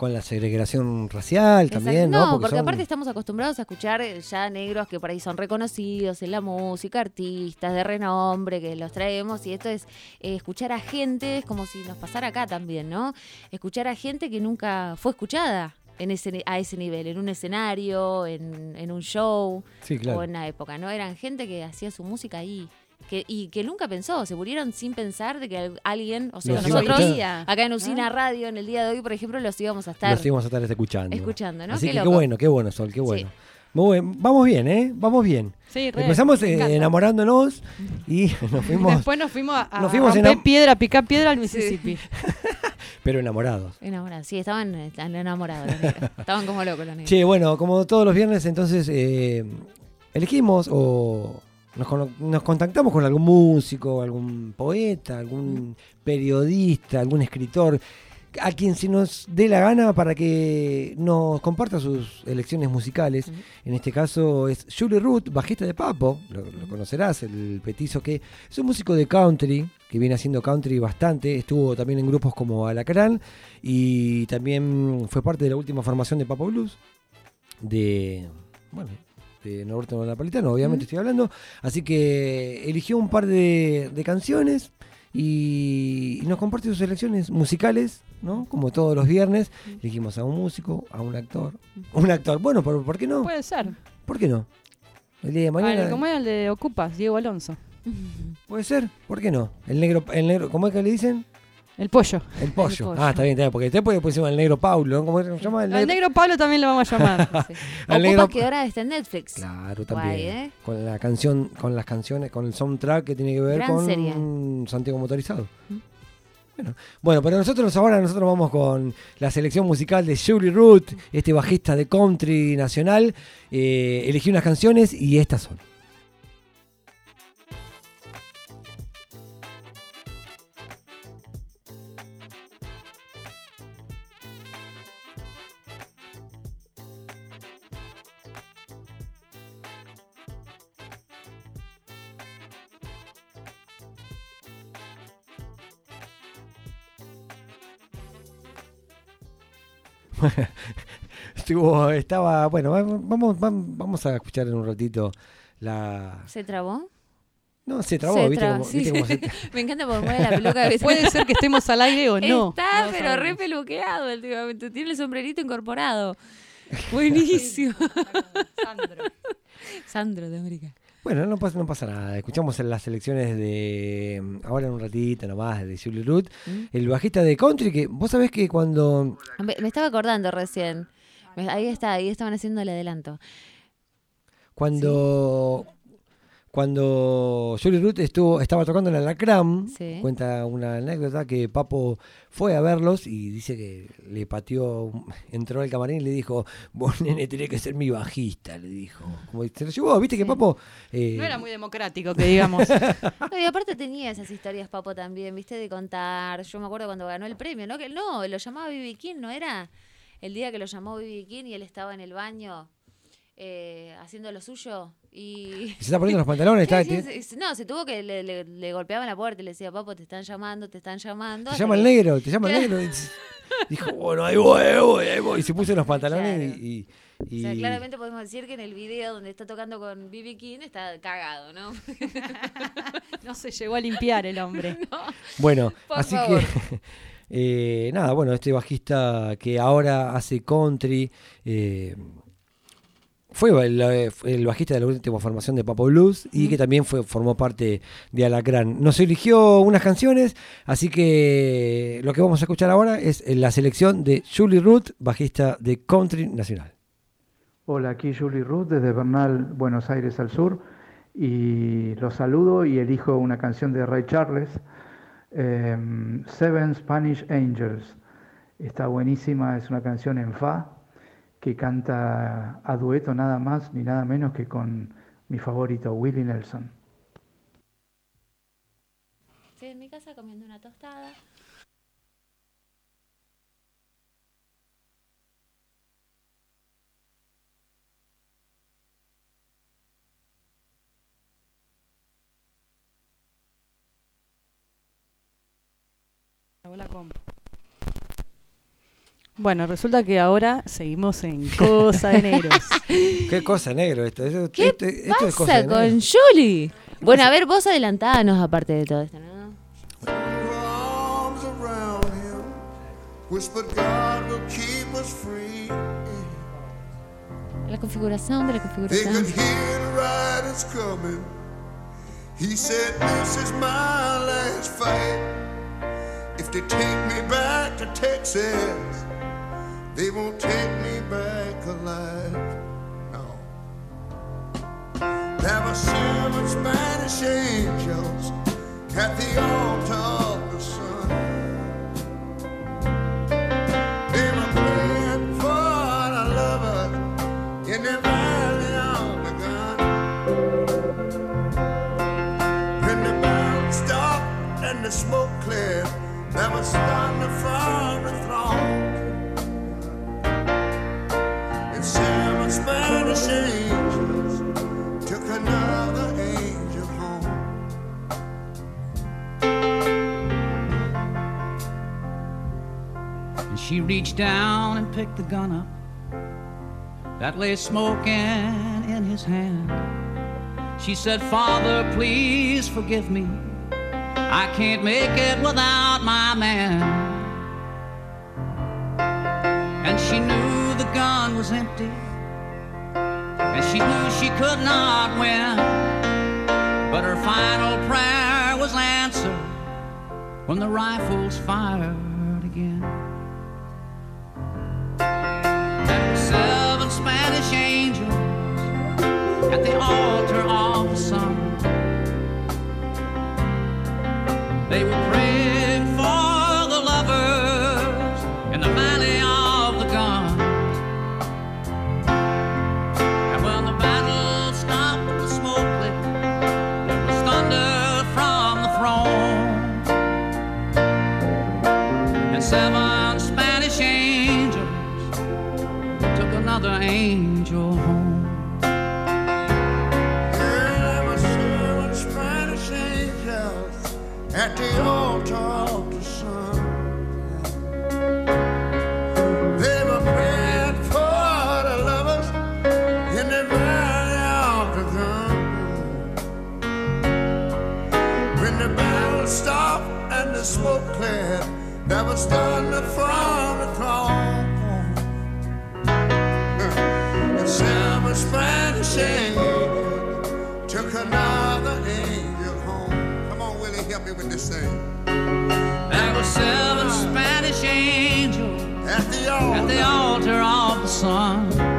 con la segregación racial también. ¿no? No, porque, son- aparte estamos acostumbrados a escuchar ya negros que por ahí son reconocidos en la música, artistas de renombre, que los traemos, y esto es eh, escuchar a gente, es como si nos pasara acá también, ¿no? Escuchar a gente que nunca fue escuchada. En ese, a ese nivel, en un escenario, en, en un show Sí, claro. o en una época, ¿no? Eran gente que hacía su música ahí que, y que nunca pensó, se murieron sin pensar de que al- alguien, o sea, Los a nosotros acá en Usina Radio en el día de hoy, por ejemplo, los íbamos a estar Los íbamos a estar escuchando. escuchando, ¿no? Así Qué que qué bueno, qué bueno, Sol, qué bueno. Muy bien. Vamos bien, ¿eh? Vamos bien. Sí, re, Empezamos eh, enamorándonos y <laughs> nos fuimos, Después nos fuimos a, a nos fuimos enam- piedra, a picar piedra al Mississippi. <laughs> pero enamorados. Enamorados, sí, estaban, enamorados. <laughs> Estaban como locos los negros. Che, bueno, como todos los viernes, entonces eh, elegimos o nos, con- nos contactamos con algún músico, algún poeta, algún periodista, algún escritor, a quien se nos dé la gana para que nos comparta sus elecciones musicales. En este caso es Julie Root, bajista de Papo, lo, lo conocerás, el petizo que es un músico de country, que viene haciendo country bastante, estuvo también en grupos como Alacrán y también fue parte de la última formación de Papo Blues, de, bueno, de Norberto Napolitano, obviamente Ujú. estoy hablando, así que eligió un par de, de canciones y, y nos comparte sus selecciones musicales, ¿no? Como todos los viernes, elegimos a un músico, a un actor, un actor, bueno, ¿por, por qué no? Puede ser. ¿Por qué no? El día de mañana. Vale, como era el de Ocupas, Diego Alonso. Puede ser, ¿por qué no? El negro, el negro, ¿cómo es que le dicen? El pollo. El pollo. pollo. Ah, está bien, está bien, porque después pusimos el negro Paulo, ¿no? ¿Cómo se llama? El Al negro Pablo también lo vamos a llamar. <laughs> Sí. Al negro- que ahora está en Netflix. Claro, Guay, también. ¿eh? Con la canción, con las canciones, con el soundtrack que tiene que ver Gran con serie. Santiago Motorizado. Mm. Bueno, bueno, pero nosotros ahora nosotros vamos con la selección musical de Julie Root, este bajista de country nacional. Eh, elegí unas canciones y estas son. <laughs> Estuvo, estaba, bueno, va- vamos, vamos, vamos a escuchar en un ratito la. ¿Se trabó? No, se trabó, Se ¿viste? trabó, cómo- sí. viste cómo se- <laughs> Me encanta porque mueve la peluca a veces. Puede ser que estemos al aire o no. Está, No pero sabemos. re peluqueado últimamente. Tiene el sombrerito incorporado. Buenísimo. <laughs> Sandro. Sandro de América. Bueno, no pasa, no pasa nada. Escuchamos en las selecciones de. mm, Ahora en un ratito nomás, de Julie Root. ¿Mm? El bajista de country, que vos sabés que cuando. Me, me estaba acordando recién. Ahí está, ahí estaban haciendo el adelanto. Cuando. Cuando Julie Root estuvo, estaba tocando en Alacrán, Sí. cuenta una anécdota que Papo fue a verlos y dice que le pateó, entró al camarín y le dijo, vos nene tenés que ser mi bajista, le dijo. Como se lo llevó, viste que. Papo... eh, No era muy democrático, que digamos. <laughs> No, y aparte tenía esas historias, Papo, también, ¿viste? De contar. Yo me acuerdo cuando ganó el premio, ¿no? Que no, lo llamaba Bibi King, ¿no era? El día que lo llamó Bibi King y él estaba en el baño eh, haciendo lo suyo y... <laughs> Se está poniendo los pantalones, <laughs> está, Sí. No, se tuvo que le, le, le golpeaban la puerta y le decía, papo, te están llamando, te están llamando. te llama el negro, te llama el negro. <laughs> y dijo, bueno, ahí voy, ahí voy, ahí voy. Y se puso los pantalones Claro. y, y- O sea, claramente podemos decir que en el video donde está tocando con B.B. King está cagado, ¿no? No se llegó a limpiar el hombre. Bueno, Por así favor. que eh, nada, bueno, este bajista que ahora hace country eh, fue el, eh, bajista de la última formación de Papo Blues y que también fue, formó parte de Alacrán. Nos eligió unas canciones, así que lo que vamos a escuchar ahora es la selección de Julie Root, bajista de Country Nacional. Hola, aquí Julie Ruth desde Bernal, Buenos Aires al sur. Y los saludo y elijo una canción de Ray Charles, em, Seven Spanish Angels. Está buenísima, es una canción en Fa que canta a dueto nada más ni nada menos que con mi favorito, Willie Nelson. Estoy en mi casa comiendo una tostada. Bueno, resulta que ahora seguimos en Cosa de Negros. <laughs> Qué cosa negro esto. esto- ¿Qué esto- esto es cosa pasa de con. Julie? Bueno, a ver, vos adelantanos aparte de todo esto, ¿no? arms around him, whispered God will keep us free. La configuración de la They configuración. could hear the riders coming. He said, This is my last fight. If they take me back to Texas, they won't take me back alive. No. There were seven Spanish angels at the altar of the sun. They were praying for the lovers in the valley of the gun. When the band stopped and the smoke cleared, there was thunder from the throne. She reached down and picked the gun up that lay smoking in his hand. She said, Father, please forgive me. I can't make it without my man. And she knew the gun was empty. And she knew she could not win. But her final prayer was answered when the rifles fired at on, Willie, help me with this thing. There were seven Spanish angels At the altar. at the altar of the sun.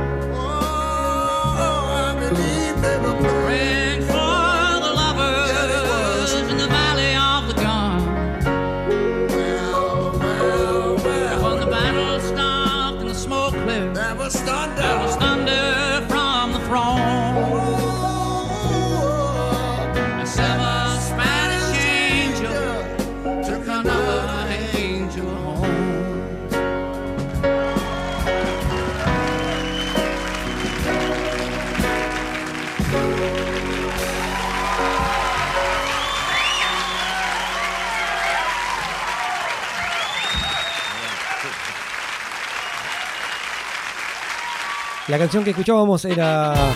La canción que escuchábamos era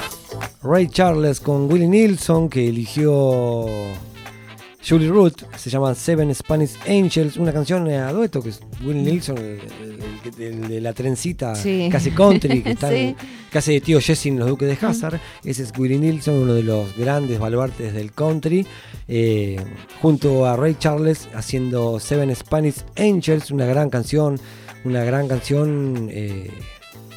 Ray Charles con Willie Nilsson, que eligió Julie Root. Se llama Seven Spanish Angels, una canción a dueto que es Willie Nilsson, el, el- el de la trencita Sí. casi country, que <laughs> está Sí. hace de tío Jesse en Los Duques de Hazard. Ese es Willie Nilsson, uno de los grandes baluartes del country, eh, junto a Ray Charles haciendo Seven Spanish Angels, una gran canción, una gran canción eh,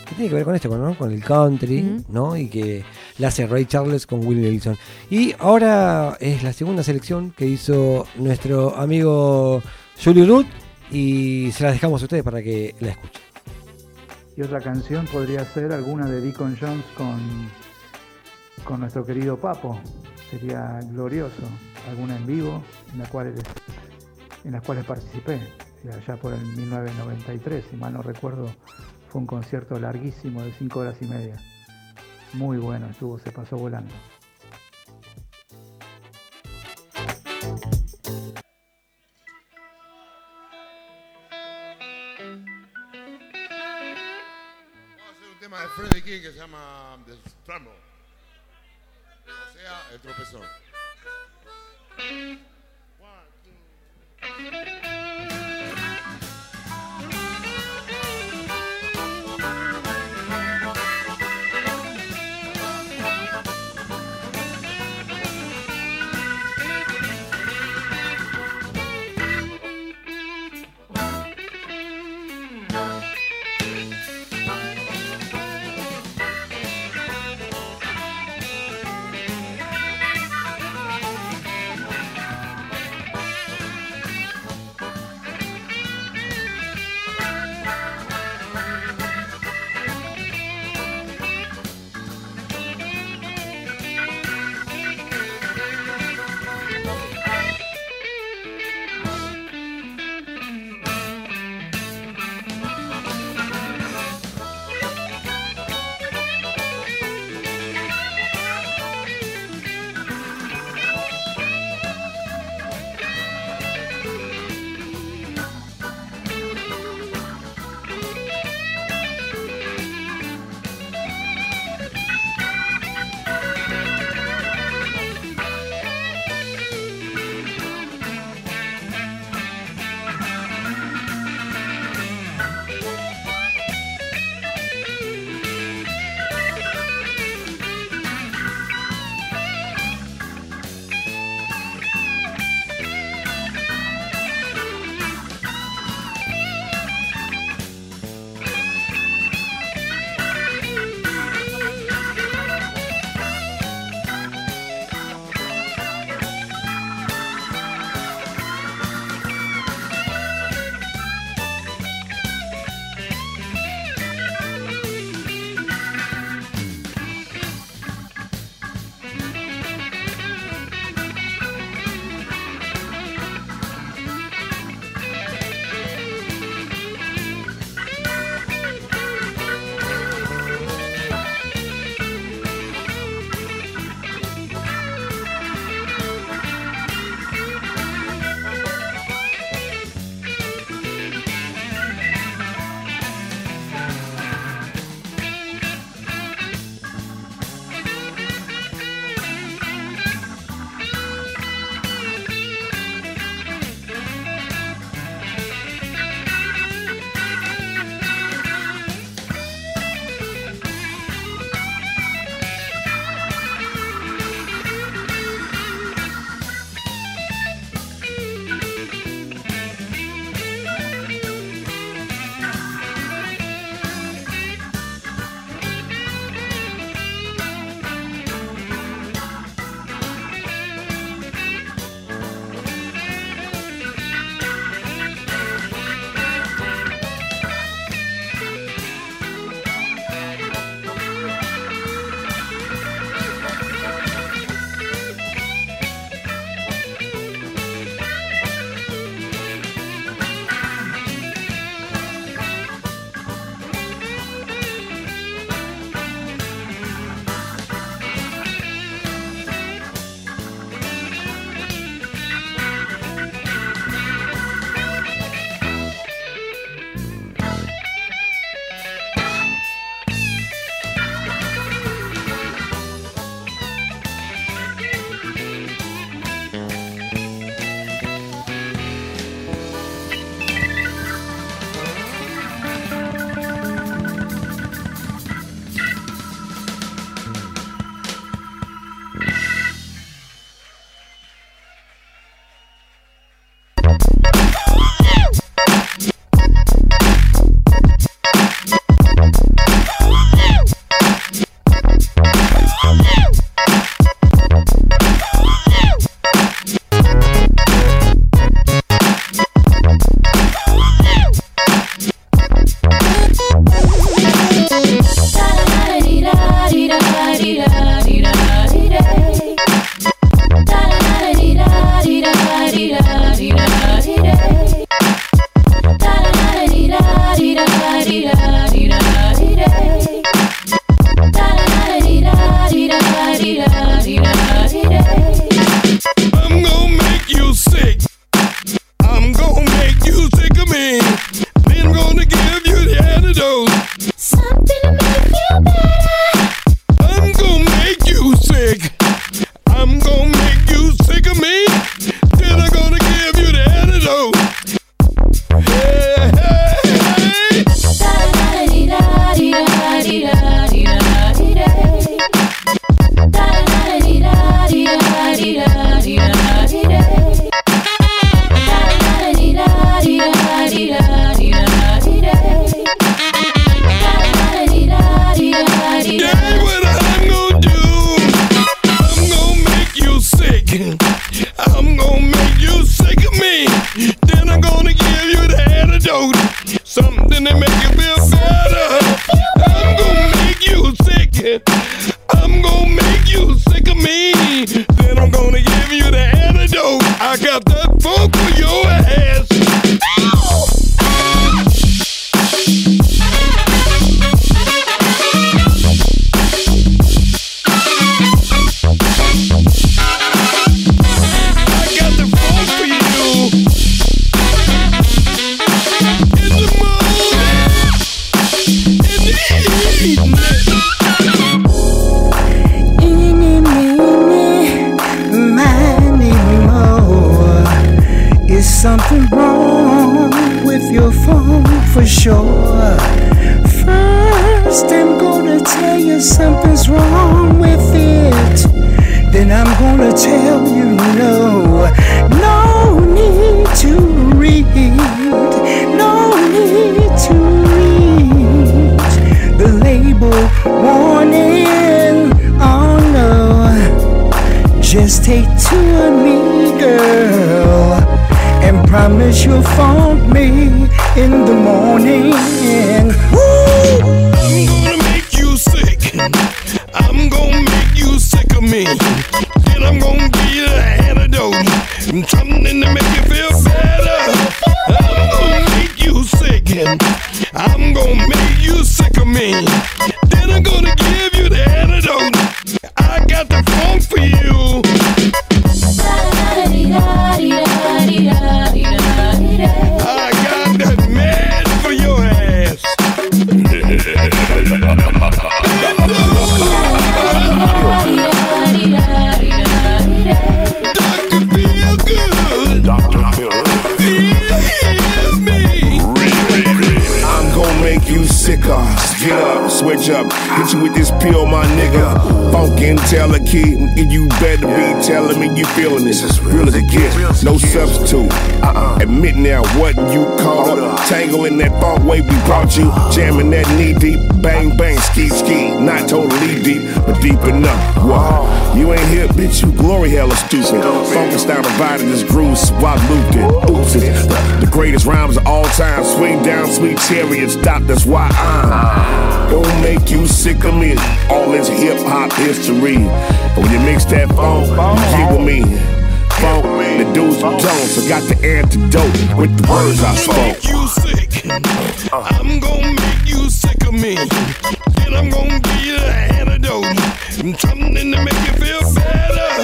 que tiene que ver con esto, ¿no? con el country. ¿no? y que la hace Ray Charles con Willie Nilsson. Y ahora es la segunda selección que hizo nuestro amigo Julie Root y se la dejamos a ustedes para que la escuchen. Y otra canción podría ser alguna de Deacon Jones con, con nuestro querido Papo. Sería glorioso. Alguna en vivo, en, la cual, en las cuales participé. Allá por el 1993, si mal no recuerdo, fue un concierto larguísimo de 5 horas y media. Muy bueno, estuvo, se pasó volando. Vamos a hacer un tema de Freddie King que se llama The Tremble. O sea, el tropezón. Thank Gonna tell you no, no need to read, no need to read the label warning. Oh no, just take to me, girl, and promise you'll phone me in the morning. Woo! I'm gonna make you sick. I'm gonna make you sick of me. Then I'm gonna you the antidote. Something to make you feel better. I'm gonna make you sick. I'm gonna make you sick of me. Then I'm gonna give you the antidote. I got the phone nigga. Funk and tell a kid, and you better be telling me you feeling this. Real as it gets, no substitute. Uh-uh. Admit now what you caught up. Tangle in that funk way we brought you. Jamming that knee deep, bang bang, ski ski. Not totally deep, but deep enough. Wow. You ain't here, bitch, you glory hella stupid. Funkenstein provided this groove, swap looped it. Oops, it's the, greatest rhymes of all time. Swing down, sweet chariot, stop, that's why I'm. Don't make you sick of me. All this hip hop history. And when you mix that funk, you get with me. Funk, the dudes from Jones, so got the antidote with the words I spoke. You sick. I'm gonna make you sick of me. Then I'm gonna the antidote. Something to make you feel better.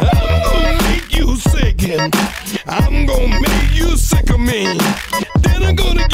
I'm gonna make you sick. I'm gonna make you sick of me. Then I'm gonna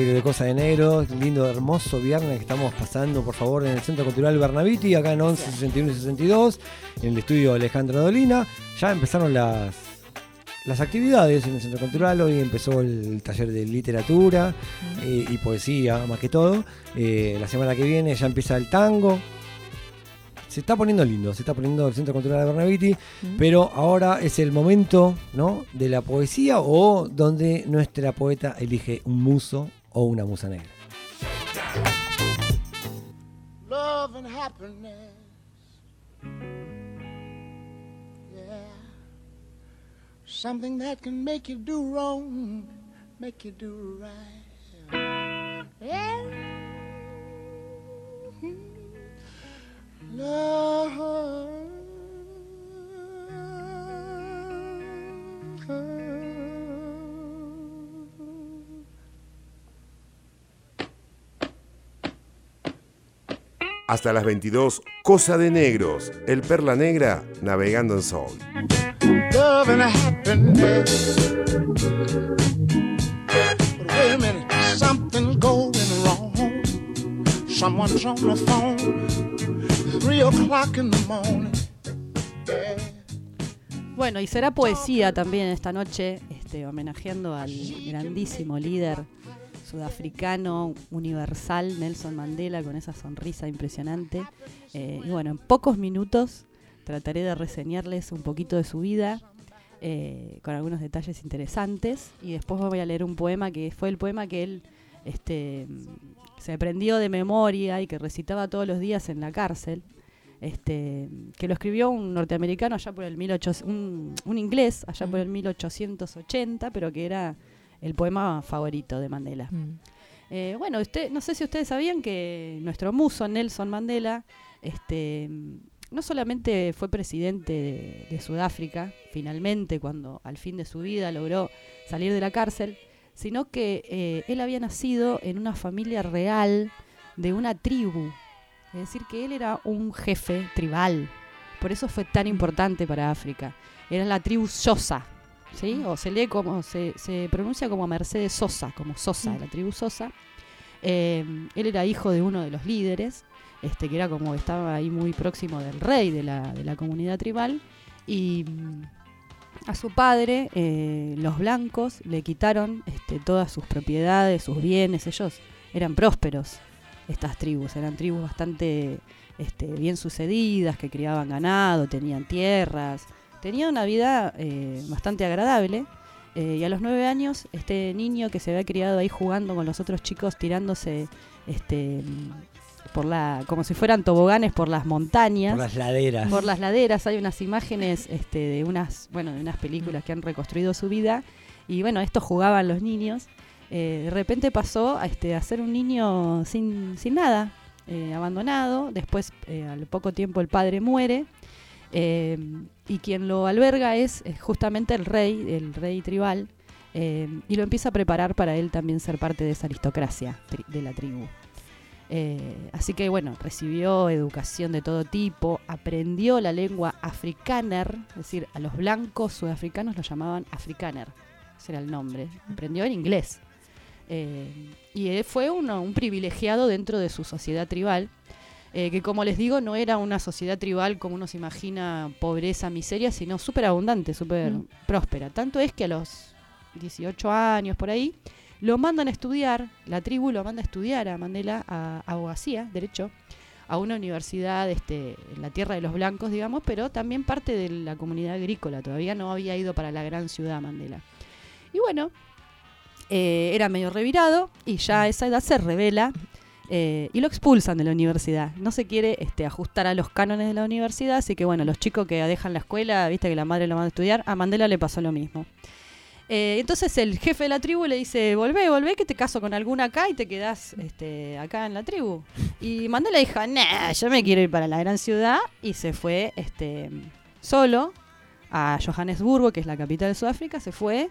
aire de Cosa de Negro. Lindo, hermoso viernes que estamos pasando, por favor, en el Centro Cultural Bernaviti, acá en 11, 61 y 62, en el estudio Alejandra Dolina. Ya empezaron las, las actividades en el Centro Cultural. Hoy empezó el taller de literatura eh, y poesía, más que todo. Eh, la semana que viene ya empieza el tango. Se está poniendo lindo, se está poniendo el Centro Cultural de Bernaviti, pero ahora es el momento ¿no? de la poesía o donde nuestra poeta elige un muso o una musa negra. love and happiness. Yeah. Something that can make you do wrong, make you do right. Yeah. Love. Hasta las 22, Cosa de Negros, el Perla Negra navegando en Soul. Bueno, y será poesía también esta noche, este, homenajeando al grandísimo líder sudafricano universal Nelson Mandela con esa sonrisa impresionante. Eh, y bueno, en pocos minutos trataré de reseñarles un poquito de su vida eh, con algunos detalles interesantes y después voy a leer un poema que fue el poema que él este, se aprendió de memoria y que recitaba todos los días en la cárcel. Este, que lo escribió un norteamericano allá por el 1800, un, un inglés allá por el 1880, pero que era el poema favorito de Mandela. Eh, bueno, usted, no sé si ustedes sabían que nuestro muso Nelson Mandela, este, no solamente fue presidente de, de Sudáfrica, finalmente, cuando al fin de su vida logró salir de la cárcel, sino que eh, él había nacido en una familia real de una tribu. Es decir, que él era un jefe tribal. Por eso fue tan importante para África. Era la tribu Sosa, ¿sí? O se lee como, se, se pronuncia como Mercedes Sosa, como Sosa, la tribu Sosa. Eh, él era hijo de uno de los líderes, este, que era como estaba ahí muy próximo del rey de la, de la comunidad tribal. Y mm, a su padre, eh, los blancos le quitaron este, todas sus propiedades, sus bienes. Ellos eran prósperos, estas tribus, eran tribus bastante este, bien sucedidas, que criaban ganado, tenían tierras, tenían una vida eh, bastante agradable. Eh, y a los nueve años, este niño que se había criado ahí jugando con los otros chicos, tirándose este, por la, como si fueran toboganes por las montañas. Por las laderas. Por las laderas hay unas imágenes este, de unas, bueno, de unas películas que han reconstruido su vida. Y bueno, esto jugaban los niños. Eh, de repente pasó a, este, a ser un niño sin, sin nada, eh, abandonado. Después, eh, al poco tiempo, el padre muere. Eh, y quien lo alberga es, eh, justamente el rey, el rey tribal. eh, y lo empieza a preparar para él también ser parte de esa aristocracia de la tribu. Eh, así que bueno, recibió educación de todo tipo, aprendió la lengua afrikaner, es decir, a los blancos sudafricanos los llamaban afrikaner, ese era el nombre, aprendió en inglés. Eh, y él fue uno- un privilegiado dentro de su sociedad tribal, eh, que como les digo, no era una sociedad tribal como uno se imagina, pobreza, miseria, sino súper abundante, súper Mm. próspera. Tanto es que a los 18 años por ahí, lo mandan a estudiar, la tribu lo manda a estudiar a Mandela, a abogacía, derecho, a una universidad este, en la tierra de los blancos, digamos, pero también parte de la comunidad agrícola, todavía no había ido para la gran ciudad Mandela. Y bueno, eh, era medio revirado y ya a esa edad se revela eh, y lo expulsan de la universidad. No se quiere este, ajustar a los cánones de la universidad, así que bueno, los chicos que dejan la escuela, viste que la madre lo manda a estudiar, a Mandela le pasó lo mismo. Eh, entonces el jefe de la tribu le dice, volvé, volvé, que te caso con alguna acá y te quedás este, acá en la tribu. Y Mandela dijo, nah, yo me quiero ir para la gran ciudad y se fue este, solo a Johannesburgo, que es la capital de Sudáfrica, se fue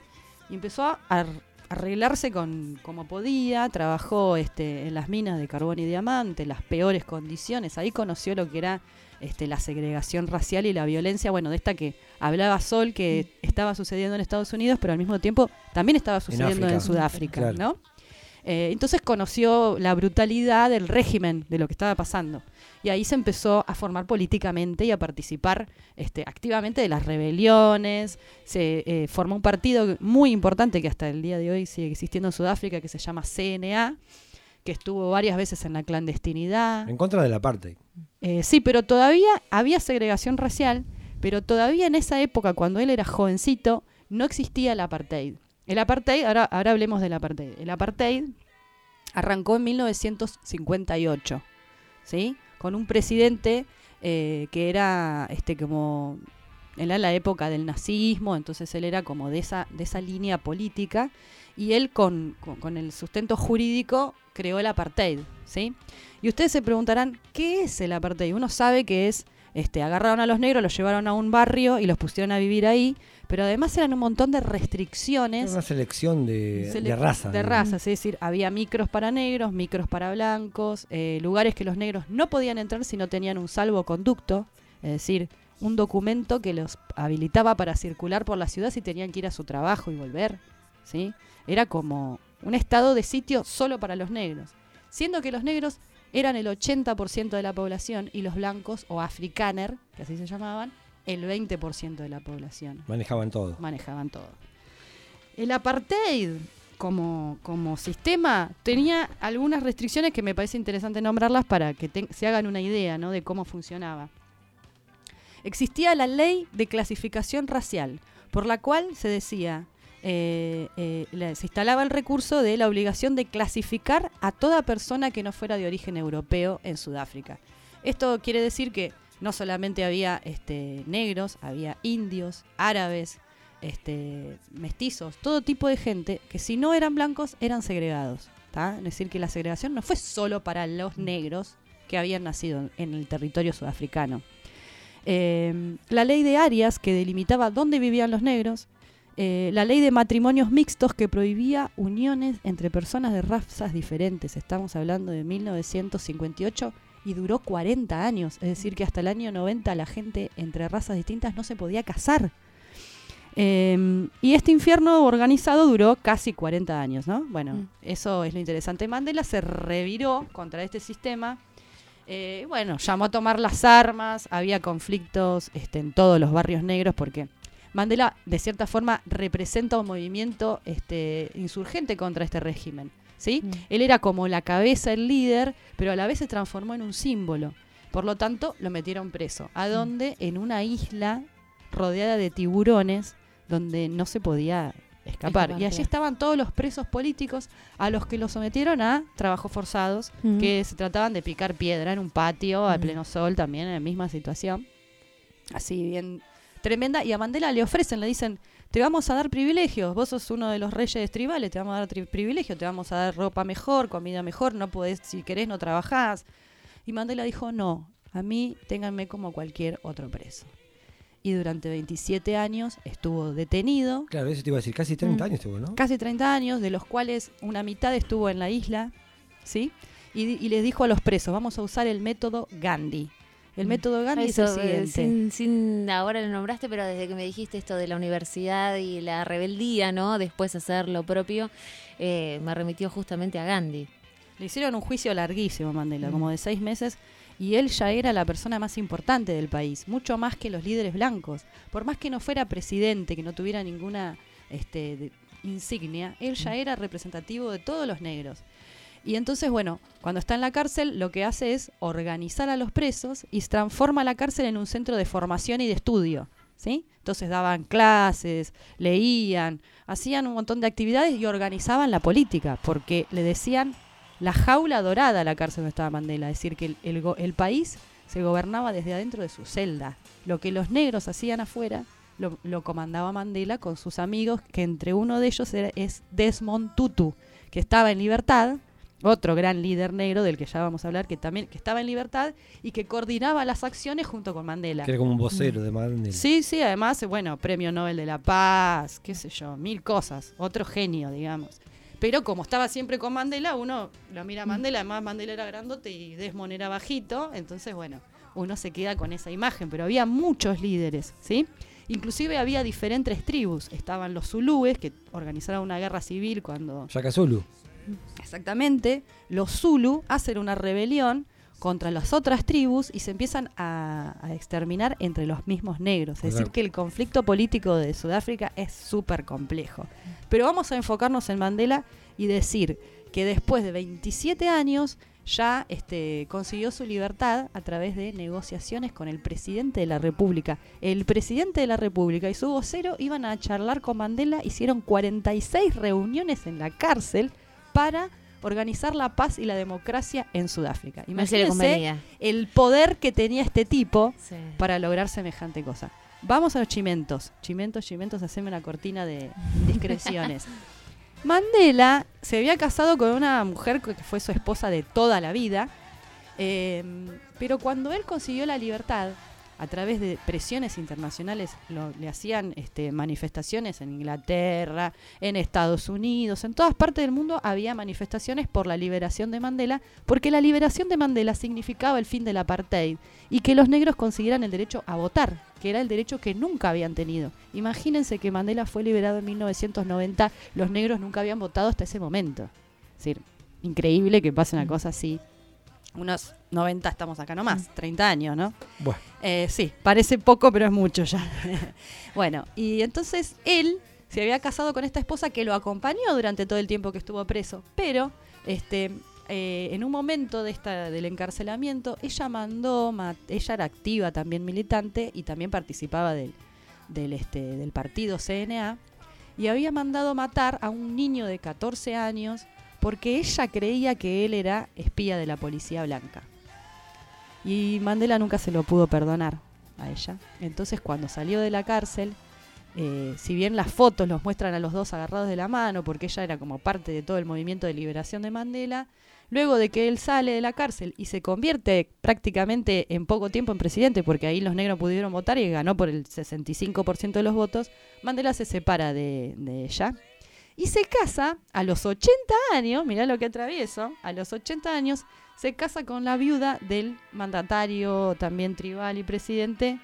y empezó a arreglarse con como podía, trabajó este, en las minas de carbón y diamante, las peores condiciones, ahí conoció lo que era este, la segregación racial y la violencia, bueno, de esta que hablaba Sol, que estaba sucediendo en Estados Unidos, pero al mismo tiempo también estaba sucediendo en, África. Sudáfrica, Claro. ¿no? Eh, entonces conoció la brutalidad del régimen, de lo que estaba pasando. Y ahí se empezó a formar políticamente y a participar este, activamente de las rebeliones. Se eh, formó un partido muy importante que hasta el día de hoy sigue existiendo en Sudáfrica, que se llama CNA, que estuvo varias veces en la clandestinidad. En contra del apartheid. Eh, sí, pero todavía había segregación racial, pero todavía en esa época, cuando él era jovencito, no existía el apartheid. El apartheid, ahora, ahora hablemos del apartheid. El apartheid arrancó en 1958, ¿sí? Con un presidente eh, que era este como era la época del nazismo, entonces él era como de esa, de esa línea política, y él con, con- con el sustento jurídico creó el apartheid, ¿sí? Y ustedes se preguntarán, ¿qué es el apartheid? Uno sabe que es, este, agarraron a los negros, los llevaron a un barrio y los pusieron a vivir ahí, pero además eran un montón de restricciones. Era una selección de, Sele- de raza. De razas, es decir, había micros para negros, micros para blancos, eh, lugares que los negros no podían entrar si no tenían un salvoconducto, es decir, un documento que los habilitaba para circular por la ciudad si tenían que ir a su trabajo y volver. ¿sí? Era como un estado de sitio solo para los negros, siendo que los negros eran el 80% de la población y los blancos o afrikaner, que así se llamaban, el 20% de la población Manejaban todo. manejaban todo. El apartheid como, como sistema tenía algunas restricciones que me parece interesante nombrarlas para que te- se hagan una idea ¿no? de cómo funcionaba. Existía la ley de clasificación racial, por la cual se decía, eh, eh, la- se instalaba el recurso de la obligación de clasificar a toda persona que no fuera de origen europeo en Sudáfrica. Esto quiere decir que no solamente había este, negros, había indios, árabes, este, mestizos, todo tipo de gente que si no eran blancos eran segregados. ¿tá? Es decir, que la segregación no fue solo para los negros que habían nacido en el territorio sudafricano. Eh, la ley de Arias, que delimitaba dónde vivían los negros, eh, la ley de matrimonios mixtos que prohibía uniones entre personas de razas diferentes. Estamos hablando de 1958 y duró 40 años. Es decir, que hasta el año 90 la gente entre razas distintas no se podía casar. Eh, y este infierno organizado duró casi 40 años, ¿no? Bueno, Mm. eso es lo interesante. Mandela se reviró contra este sistema. Eh, bueno, llamó a tomar las armas, había conflictos este, en todos los barrios negros porque Mandela, de cierta forma, representa un movimiento este, insurgente contra este régimen. ¿Sí? Mm. Él era como la cabeza, el líder, pero a la vez se transformó en un símbolo. Por lo tanto, lo metieron preso. ¿A dónde? En una isla rodeada de tiburones donde no se podía escapar. Y allí estaban todos los presos políticos a los que los sometieron a trabajos forzados, Mm. que se trataban de picar piedra en un patio a Mm. pleno sol también en la misma situación. Así bien tremenda. Y a Mandela le ofrecen, le dicen, te vamos a dar privilegios, vos sos uno de los reyes tribales, te vamos a dar privilegios, te vamos a dar ropa mejor, comida mejor, no podés, si querés no trabajás. Y Mandela dijo, no, a mí ténganme como cualquier otro preso. Y durante 27 años estuvo detenido, Claro, eso te iba a decir, casi 30 Mm. años estuvo, ¿no? casi 30 años, de los cuales una mitad estuvo en la isla, ¿sí? Y, y les dijo a los presos, vamos a usar el método Gandhi. El Mm. método Gandhi Eso, es el eh, siguiente. sin, sin- ahora lo nombraste, pero desde que me dijiste esto de la universidad y la rebeldía, ¿no? Después hacer lo propio, eh, me remitió justamente a Gandhi. Le hicieron un juicio larguísimo a Mandela, Mm. como de seis meses, y él ya era la persona más importante del país, mucho más que los líderes blancos. Por más que no fuera presidente, que no tuviera ninguna este, de- insignia, él ya era representativo de todos los negros. Y entonces, bueno, cuando está en la cárcel, lo que hace es organizar a los presos y transforma la cárcel en un centro de formación y de estudio. ¿sí? Entonces daban clases, leían, hacían un montón de actividades y organizaban la política, porque le decían la jaula dorada a la cárcel donde estaba Mandela, es decir, que el, el país se gobernaba desde adentro de su celda. Lo que los negros hacían afuera lo, lo comandaba Mandela con sus amigos, que entre uno de ellos era- es Desmond Tutu, que estaba en libertad, otro gran líder negro del que ya vamos a hablar, que también que estaba en libertad y que coordinaba las acciones junto con Mandela. Que era como un vocero de Mandela. Sí, sí, además, bueno, Premio Nobel de la Paz, qué sé yo, mil cosas, otro genio, digamos. Pero como estaba siempre con Mandela, uno lo mira a Mandela, además Mandela era grandote y Desmond era bajito, entonces bueno, uno se queda con esa imagen, pero había muchos líderes, ¿sí? Inclusive había diferentes tribus, estaban los zulúes que organizaron una guerra civil cuando Shaka Zulu. Exactamente, los Zulu hacen una rebelión contra las otras tribus y se empiezan a, a exterminar entre los mismos negros. Es decir, que el conflicto político de Sudáfrica es súper complejo. Pero vamos a enfocarnos en Mandela y decir que después de 27 años ya este, consiguió su libertad a través de negociaciones con el presidente de la República. El presidente de la República y su vocero iban a charlar con Mandela, hicieron 46 reuniones en la cárcel para organizar la paz y la democracia en Sudáfrica. Imagínense el poder que tenía este tipo Sí. para lograr semejante cosa. Vamos a los chimentos. Chimentos, chimentos, haceme una cortina de discreciones. <laughs> Mandela se había casado con una mujer que fue su esposa de toda la vida, eh, pero cuando él consiguió la libertad, a través de presiones internacionales, lo- le hacían este, manifestaciones en Inglaterra, en Estados Unidos, en todas partes del mundo había manifestaciones por la liberación de Mandela, porque la liberación de Mandela significaba el fin del apartheid y que los negros consiguieran el derecho a votar, que era el derecho que nunca habían tenido. Imagínense que Mandela fue liberado en 1990, los negros nunca habían votado hasta ese momento. Es decir, increíble que pase una cosa así. Unos 90 estamos acá nomás, 30 años, ¿no? Bueno. Eh, sí, parece poco, pero es mucho ya. <laughs> bueno, y entonces él se había casado con esta esposa que lo acompañó durante todo el tiempo que estuvo preso, pero este, eh, en un momento de esta, del encarcelamiento, ella mandó, ma- ella era activa también militante y también participaba del, del, este, del partido CNA, y había mandado matar a un niño de 14 años porque ella creía que él era espía de la policía blanca. Y Mandela nunca se lo pudo perdonar a ella. Entonces cuando salió de la cárcel, eh, si bien las fotos los muestran a los dos agarrados de la mano, porque ella era como parte de todo el movimiento de liberación de Mandela, luego de que él sale de la cárcel y se convierte prácticamente en poco tiempo en presidente, porque ahí los negros pudieron votar y ganó por el 65% de los votos, Mandela se separa de, de ella y se casa a los 80 años, mirá lo que atravieso, a los 80 años se casa con la viuda del mandatario también tribal y presidente.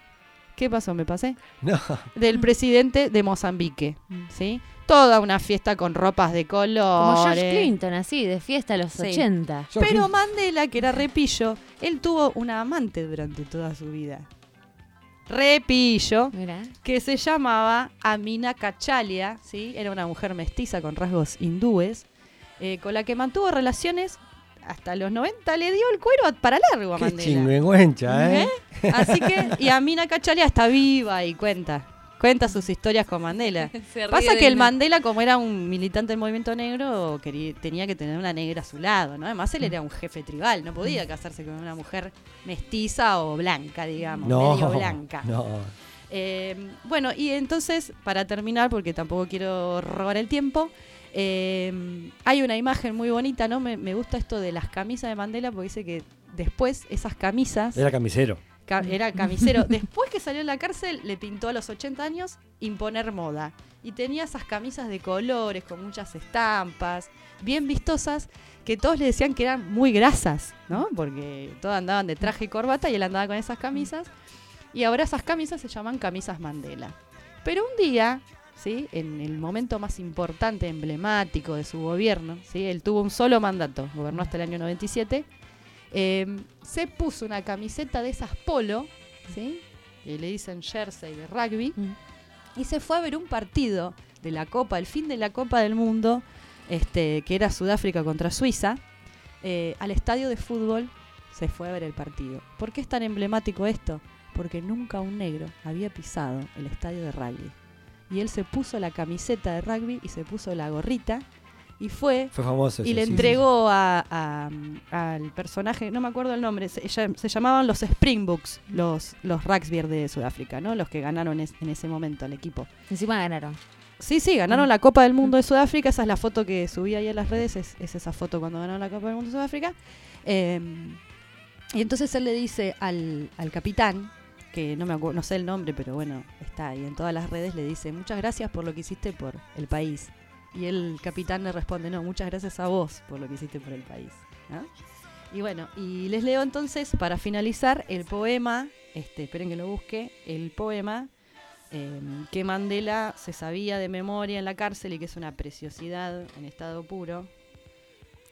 ¿Qué pasó? ¿Me pasé? No. Del presidente de Mozambique, ¿sí? Toda una fiesta con ropas de color. Como George Clinton, así, de fiesta a los Sí. 80. Pero Mandela, que era repillo, él tuvo una amante durante toda su vida. Repillo, que se llamaba Amina Cachalia, ¿sí? Era una mujer mestiza con rasgos hindúes, eh, con la que mantuvo relaciones hasta los 90. Le dio el cuero para largo a Qué Mandela. chingüengüencha, ¿eh? Así que, y Amina Cachalia está viva y cuenta. Cuenta sus historias con Mandela. <laughs> Pasa que el. Mandela, como era un militante del movimiento negro, quería- tenía que tener una negra a su lado, ¿no? Además, él era un jefe tribal, no podía casarse con una mujer mestiza o blanca, digamos, No, medio <laughs> blanca. no. Eh, bueno, y entonces, para terminar, porque tampoco quiero robar el tiempo, eh, hay una imagen muy bonita, ¿no? Me, me gusta esto de las camisas de Mandela, porque dice que después esas camisas... Era camisero. Era camisero. <laughs> Después que salió de la cárcel, le pintó a los 80 años imponer moda. Y tenía esas camisas de colores, con muchas estampas, bien vistosas, que todos le decían que eran muy grasas, ¿no? Porque todos andaban de traje y corbata y él andaba con esas camisas. Y ahora esas camisas se llaman camisas Mandela. Pero un día, ¿sí? En el momento más importante, emblemático de su gobierno, ¿sí? Él tuvo un solo mandato, gobernó hasta el año 97 eh, se puso una camiseta de esas polo, ¿sí? que le dicen jersey de rugby, y se fue a ver un partido de la Copa, el fin de la Copa del Mundo, este, que era Sudáfrica contra Suiza, eh, al estadio de fútbol se fue a ver el partido. ¿Por qué es tan emblemático esto? Porque nunca un negro había pisado el estadio de rugby. Y él se puso la camiseta de rugby y se puso la gorrita y fue Fue famoso. y le sí, sí, entregó a- a- al personaje, no me acuerdo el nombre, se, ella- se llamaban los Springboks, los, los Ragsbeer de Sudáfrica, ¿no? Los que ganaron es- en ese momento al equipo. Encima ganaron. Sí, sí, ganaron la Copa del Mundo de Sudáfrica, esa es la foto que subí ahí en las redes, es, es esa foto cuando ganaron la Copa del Mundo de Sudáfrica. Eh, y entonces él le dice al, al capitán, que no me acuerdo, no sé el nombre, pero bueno, está ahí en todas las redes, le dice, muchas gracias por lo que hiciste por el país. Y el capitán le responde, no, muchas gracias a vos por lo que hiciste por el país. ¿no? Y bueno, y les leo entonces, para finalizar, el poema, este, esperen que lo busque, el poema eh, que Mandela se sabía de memoria en la cárcel y que es una preciosidad en estado puro.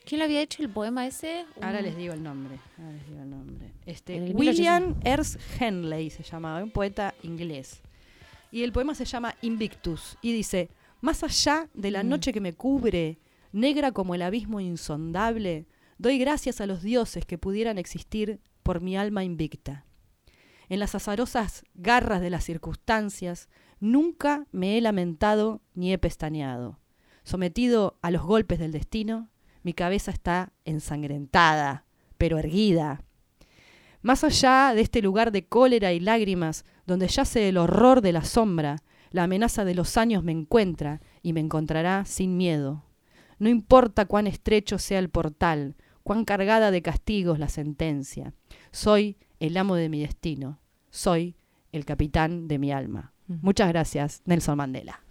¿Quién le había hecho el poema ese? Ahora les digo el nombre. Ahora les digo el nombre. Este, el William Ernst Henley se llamaba, un poeta inglés. Y el poema se llama Invictus. Y dice: Más allá de la Mm. noche que me cubre, negra como el abismo insondable, doy gracias a los dioses que pudieran existir por mi alma invicta. En las azarosas garras de las circunstancias, nunca me he lamentado ni he pestañeado. Sometido a los golpes del destino, mi cabeza está ensangrentada, pero erguida. Más allá de este lugar de cólera y lágrimas, donde yace el horror de la sombra, la amenaza de los años me encuentra y me encontrará sin miedo. No importa cuán estrecho sea el portal, cuán cargada de castigos la sentencia. Soy el amo de mi destino. Soy el capitán de mi alma. Muchas gracias, Nelson Mandela.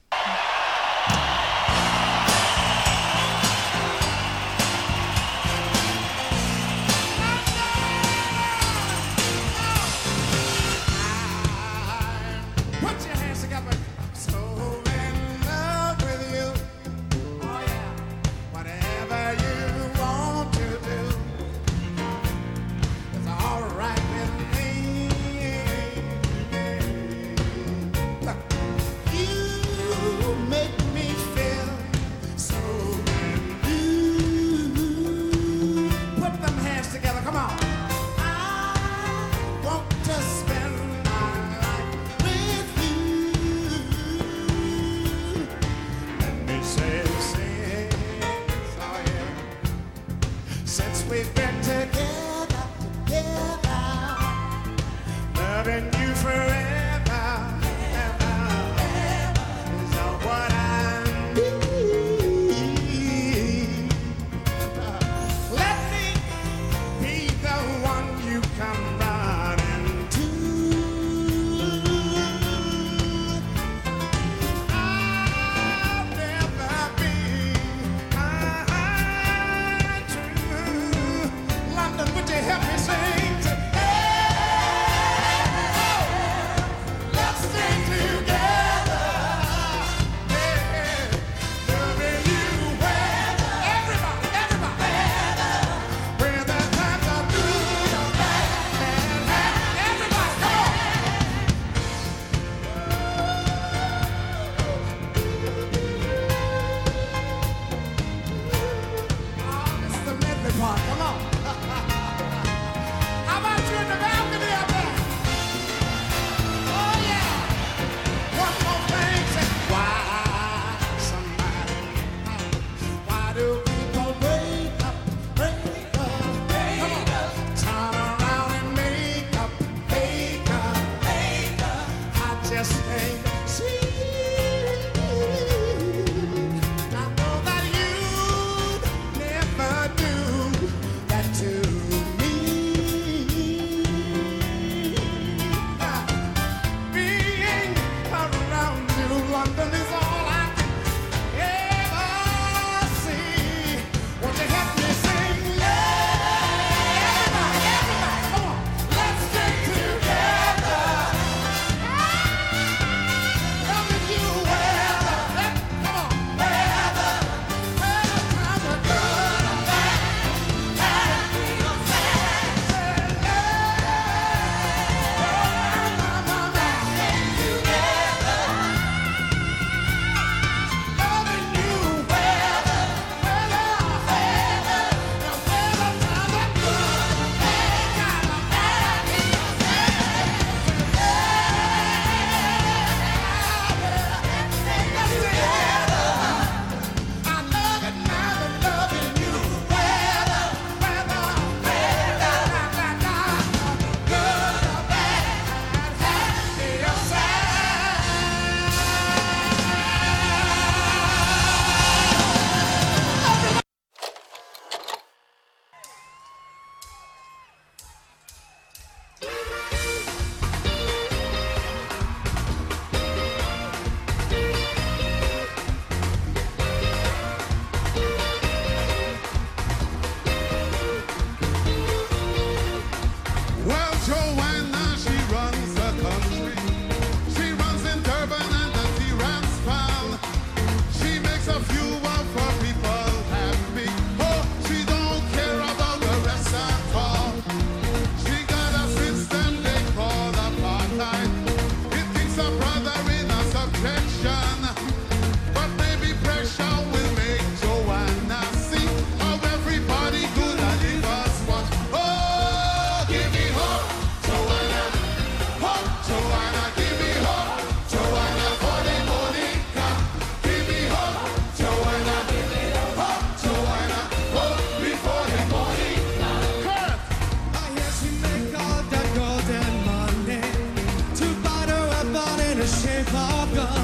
Sẽ 表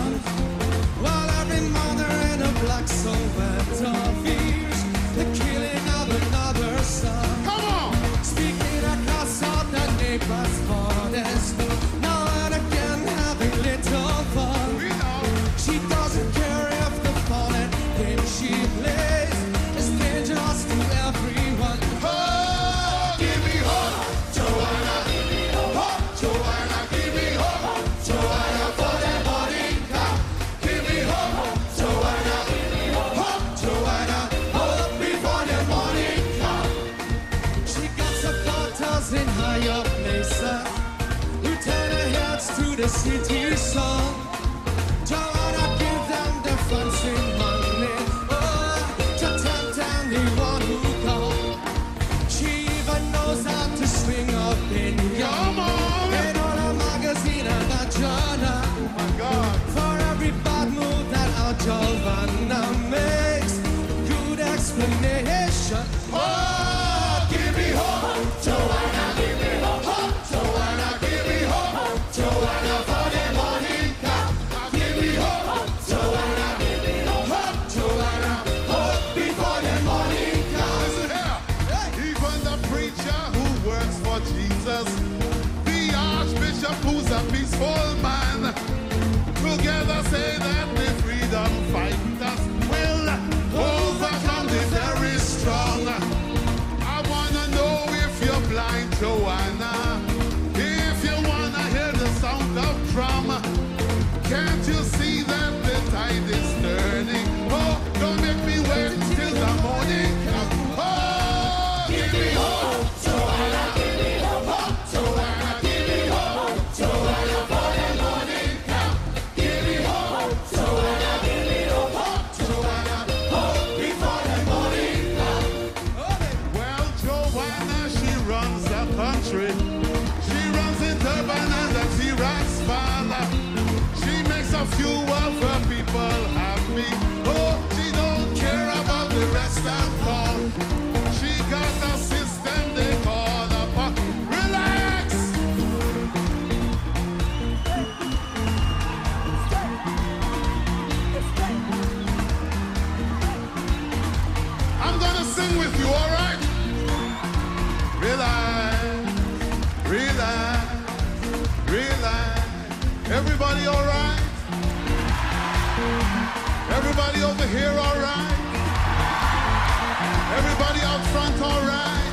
the city soul. Joanna out front all right?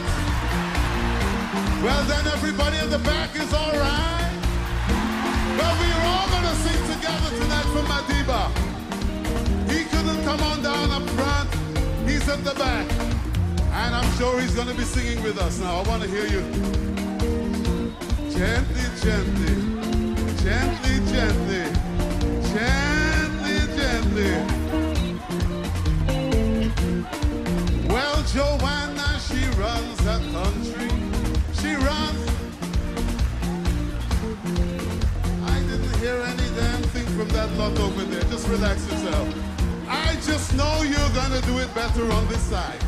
Well then everybody in the back is all right? Well we're all gonna sing together tonight for Madiba. He couldn't come on down up front. He's at the back. And I'm sure he's gonna be singing with us now. I wanna hear you. Gently, gently, gently, gently, gently, gently. From that lot over there. Just relax yourself. I just know you're gonna do it better on this side.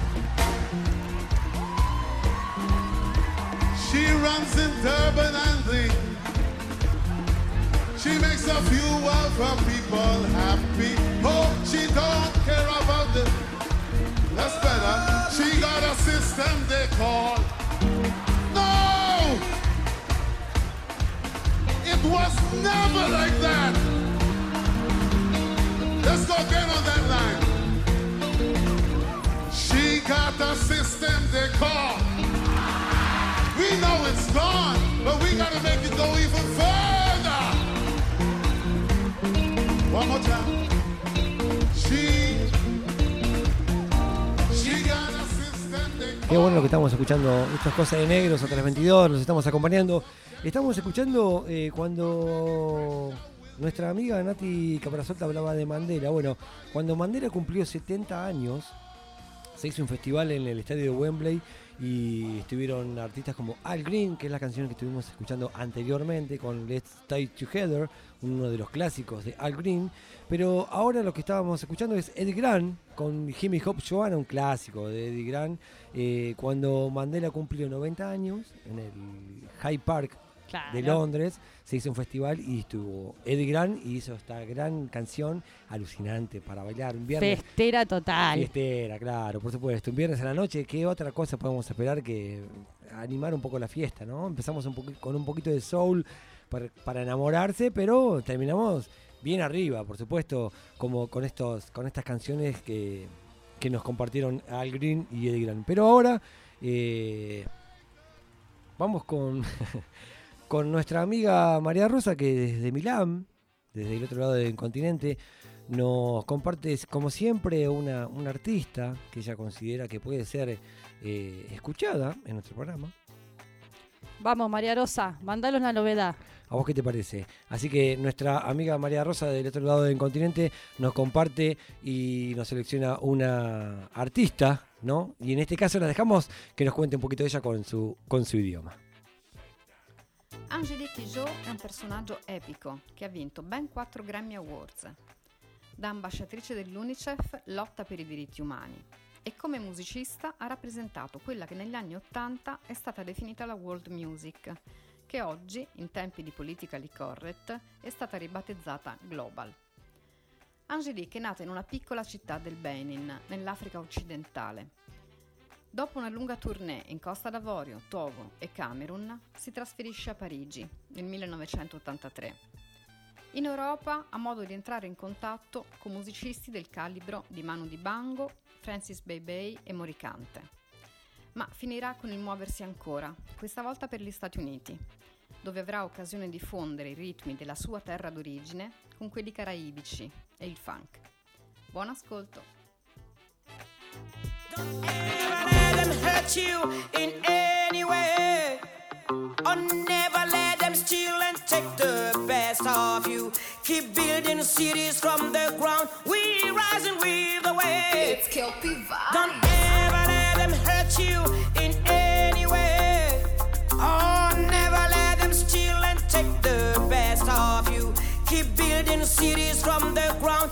She runs in Durban and Lee. She makes a few of her people happy. Oh, she don't care about the. That's better. She got a system they call. No! It was never like that. Let's go again on that line. She got a system they call. We know it's gone, but we gotta make it go even further. One more time. She, she got a system they Qué bueno que estamos escuchando, estas cosas de negros a 322, nos estamos acompañando. Estamos escuchando eh, cuando nuestra amiga Nati Caprasolta hablaba de Mandela. Bueno, cuando Mandela cumplió 70 años, se hizo un festival en el estadio de Wembley y estuvieron artistas como Al Green, que es la canción que estuvimos escuchando anteriormente con Let's Stay Together, uno de los clásicos de Al Green. Pero ahora lo que estábamos escuchando es Eddie Grant con Jimmy Hop Joanna, un clásico de Eddie Grant. eh, cuando Mandela cumplió 90 años en el Hyde Park de. Londres, se hizo un festival y estuvo Eddie Grant y hizo esta gran canción alucinante para bailar un viernes. Festera total. Fiestera, claro, por supuesto. Un viernes a la noche, ¿qué otra cosa podemos esperar que animar un poco la fiesta, ¿no? Empezamos un con un poquito de soul para, para enamorarse, pero terminamos bien arriba, por supuesto, como con estos, con estas canciones que, que nos compartieron Al Green y Eddie Grant. Pero ahora eh, vamos con, <laughs> con nuestra amiga María Rosa, que desde Milán, desde el otro lado del continente, nos comparte, como siempre, una, una artista que ella considera que puede ser eh, escuchada en nuestro programa. Vamos, María Rosa, mandalos la novedad. ¿A vos qué te parece? Así que nuestra amiga María Rosa del otro lado del continente nos comparte y nos selecciona una artista, ¿no? Y en este caso la dejamos que nos cuente un poquito de ella con su, con su idioma. Angelique Kidjo è un personaggio epico che ha vinto ben 4 Grammy Awards. Da ambasciatrice dell'UNICEF lotta per i diritti umani e come musicista ha rappresentato quella che negli anni 80 è stata definita la world music, che oggi, in tempi di politically correct, è stata ribattezzata global. Angelique è nata in una piccola città del Benin, nell'Africa occidentale. Dopo una lunga tournée in Costa d'Avorio, Togo e Camerun, si trasferisce a Parigi nel 1983. In Europa ha modo di entrare in contatto con musicisti del calibro di Manu Dibango, Francis Bebey e Moricante. Ma finirà con il muoversi ancora, questa volta per gli Stati Uniti, dove avrà occasione di fondere i ritmi della sua terra d'origine con quelli caraibici e il funk. Buon ascolto! Hurt you in any way. Or never let them steal and take the best of you. Keep building cities from the ground. We rising with the wave. It's Kelpie vibe. Don't ever let them hurt you in any way. Oh, never let them steal and take the best of you. Keep building cities from the ground.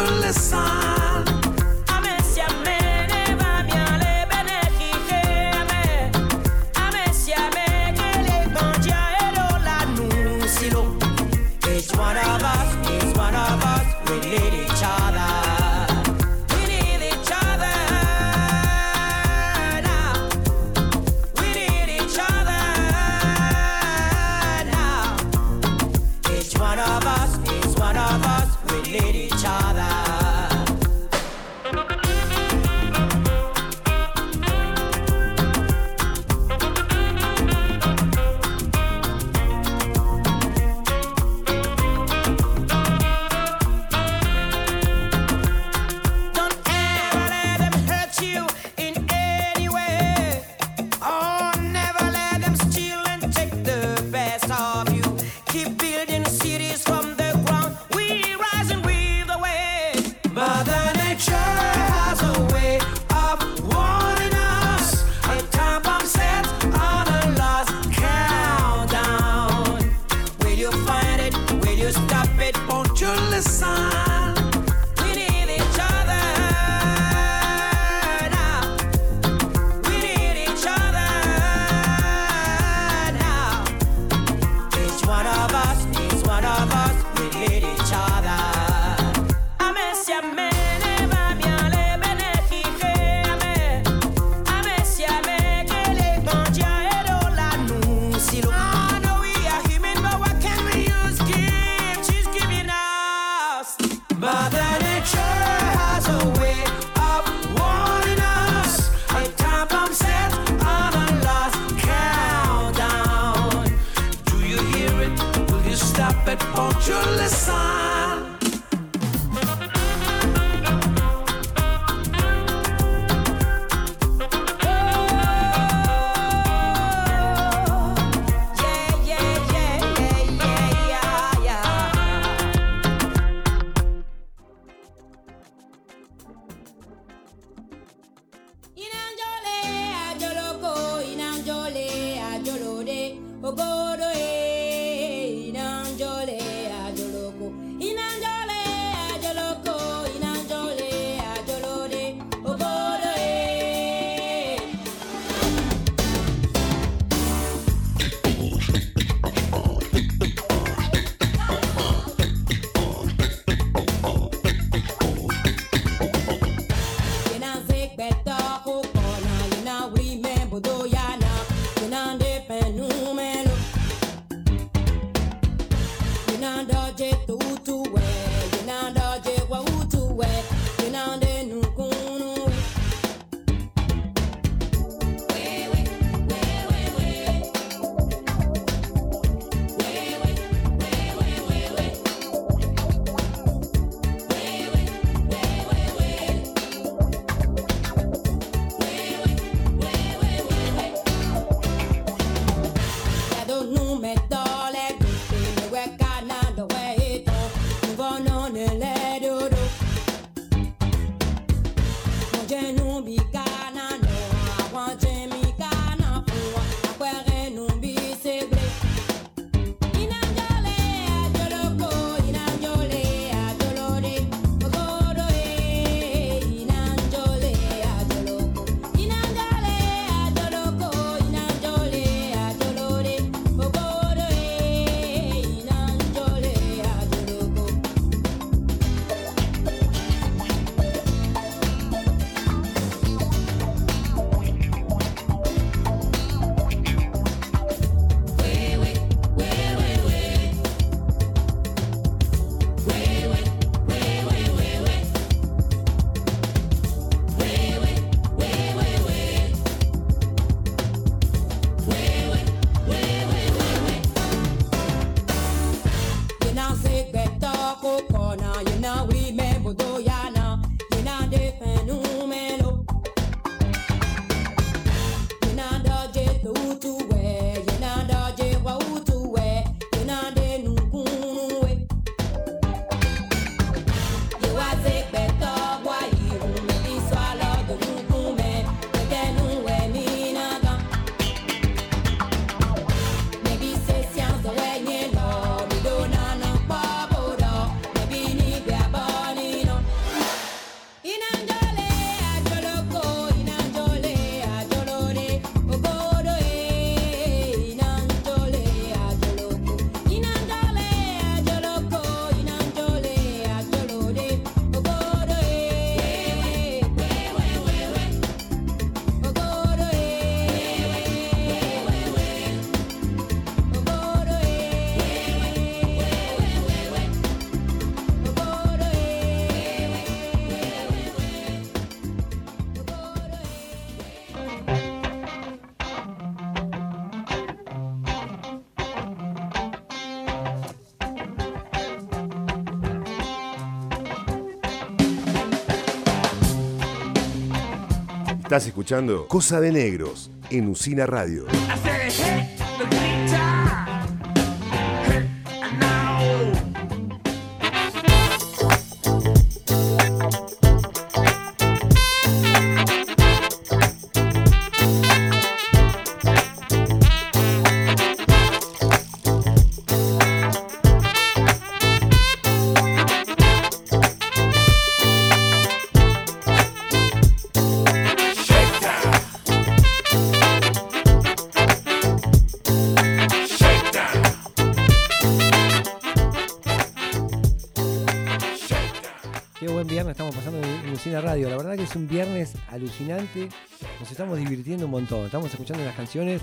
Won't you Estás escuchando Cosa de Negros en Usina Radio. Que es un viernes alucinante. Nos estamos divirtiendo un montón. Estamos escuchando las canciones.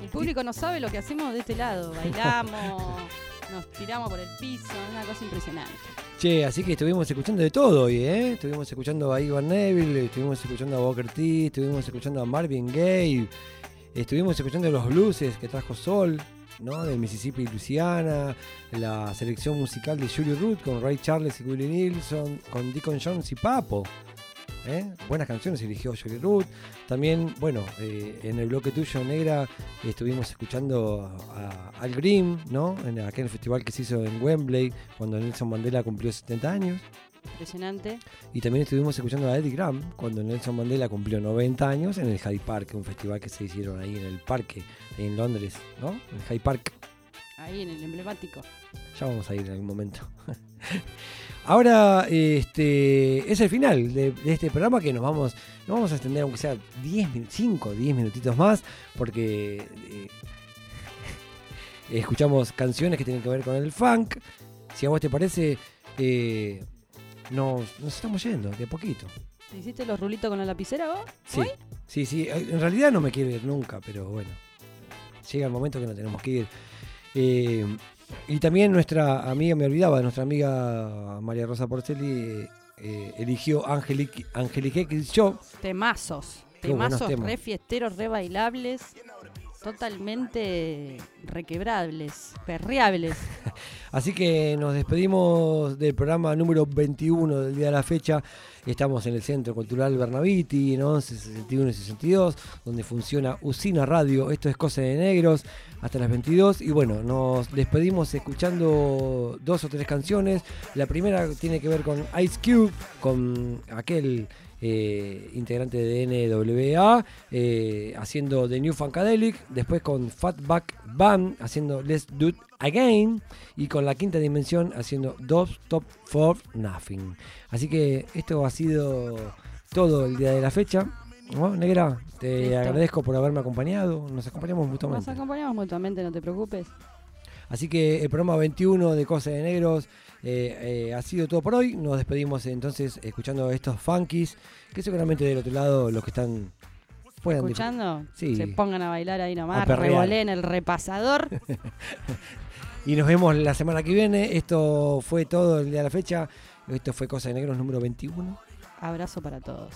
El público no sabe lo que hacemos de este lado. <laughs> Bailamos, nos tiramos por el piso, es una cosa impresionante. Che, así que estuvimos escuchando de todo hoy, ¿eh? Estuvimos escuchando a Ivan Neville, estuvimos escuchando a Booker T, estuvimos escuchando a Marvin Gaye, estuvimos escuchando los blueses que trajo Sol, ¿no? Del Mississippi y Luisiana, la selección musical de Julie Root con Ray Charles y Willie Nilsson, con Deacon Jones y Papo. ¿Eh? Buenas canciones eligió Julie Root. También, bueno, eh, en el bloque tuyo, Negra, estuvimos escuchando a, a Al Green, ¿no? En aquel festival que se hizo en Wembley, cuando Nelson Mandela cumplió 70 años. Impresionante. Y también estuvimos escuchando a Eddie Graham cuando Nelson Mandela cumplió 90 años en el Hyde Park, un festival que se hicieron ahí en el parque, en Londres, ¿no? En Hyde Park. Ahí en el emblemático. Ya vamos a ir en algún momento. <laughs> Ahora, este, es el final de, de este programa que nos vamos, nos vamos a extender aunque sea 10, 5, 10 minutitos más, porque eh, <laughs> escuchamos canciones que tienen que ver con el funk. Si a vos te parece, eh, nos, nos estamos yendo de a poquito. ¿Te hiciste los rulitos con la lapicera vos? Sí, sí, sí. eh, En realidad no me quiero ir nunca, pero bueno. Llega el momento que no tenemos que ir. Eh, y también nuestra amiga, me olvidaba, nuestra amiga María Rosa Porcelli eh, eligió Angelique, Angelique Show. Temazos. Temazos re fiesteros, re bailables. Totalmente requebrables, perreables. <laughs> Así que nos despedimos del programa número 21 del día de la fecha. Estamos en el Centro Cultural Bernaviti, en 11, 61 y 62, donde funciona Usina Radio. Esto es Cosa de Negros, hasta las 22. Y bueno, nos despedimos escuchando dos o tres canciones. La primera tiene que ver con Ice Cube, con aquel eh, integrante de NWA, eh, haciendo The New Funkadelic, después con Fatback Band haciendo Let's Do It Again y con la quinta dimensión haciendo Don't Stop for Nothing. Así que esto ha sido todo el día de la fecha. ¿no? Negra, te Listo. agradezco por haberme acompañado. Nos acompañamos Nos mutuamente. acompañamos mutuamente, no te preocupes. Así que el programa 21 de Cosas de Negros eh, eh, ha sido todo por hoy. Nos despedimos entonces escuchando estos funkies, que seguramente del otro lado los que están Escuchando, Sí. se pongan a bailar ahí nomás, revoleen el repasador. <laughs> Y nos vemos la semana que viene. Esto fue todo el día de la fecha. Esto fue Cosas de Negros número 21. Abrazo para todos.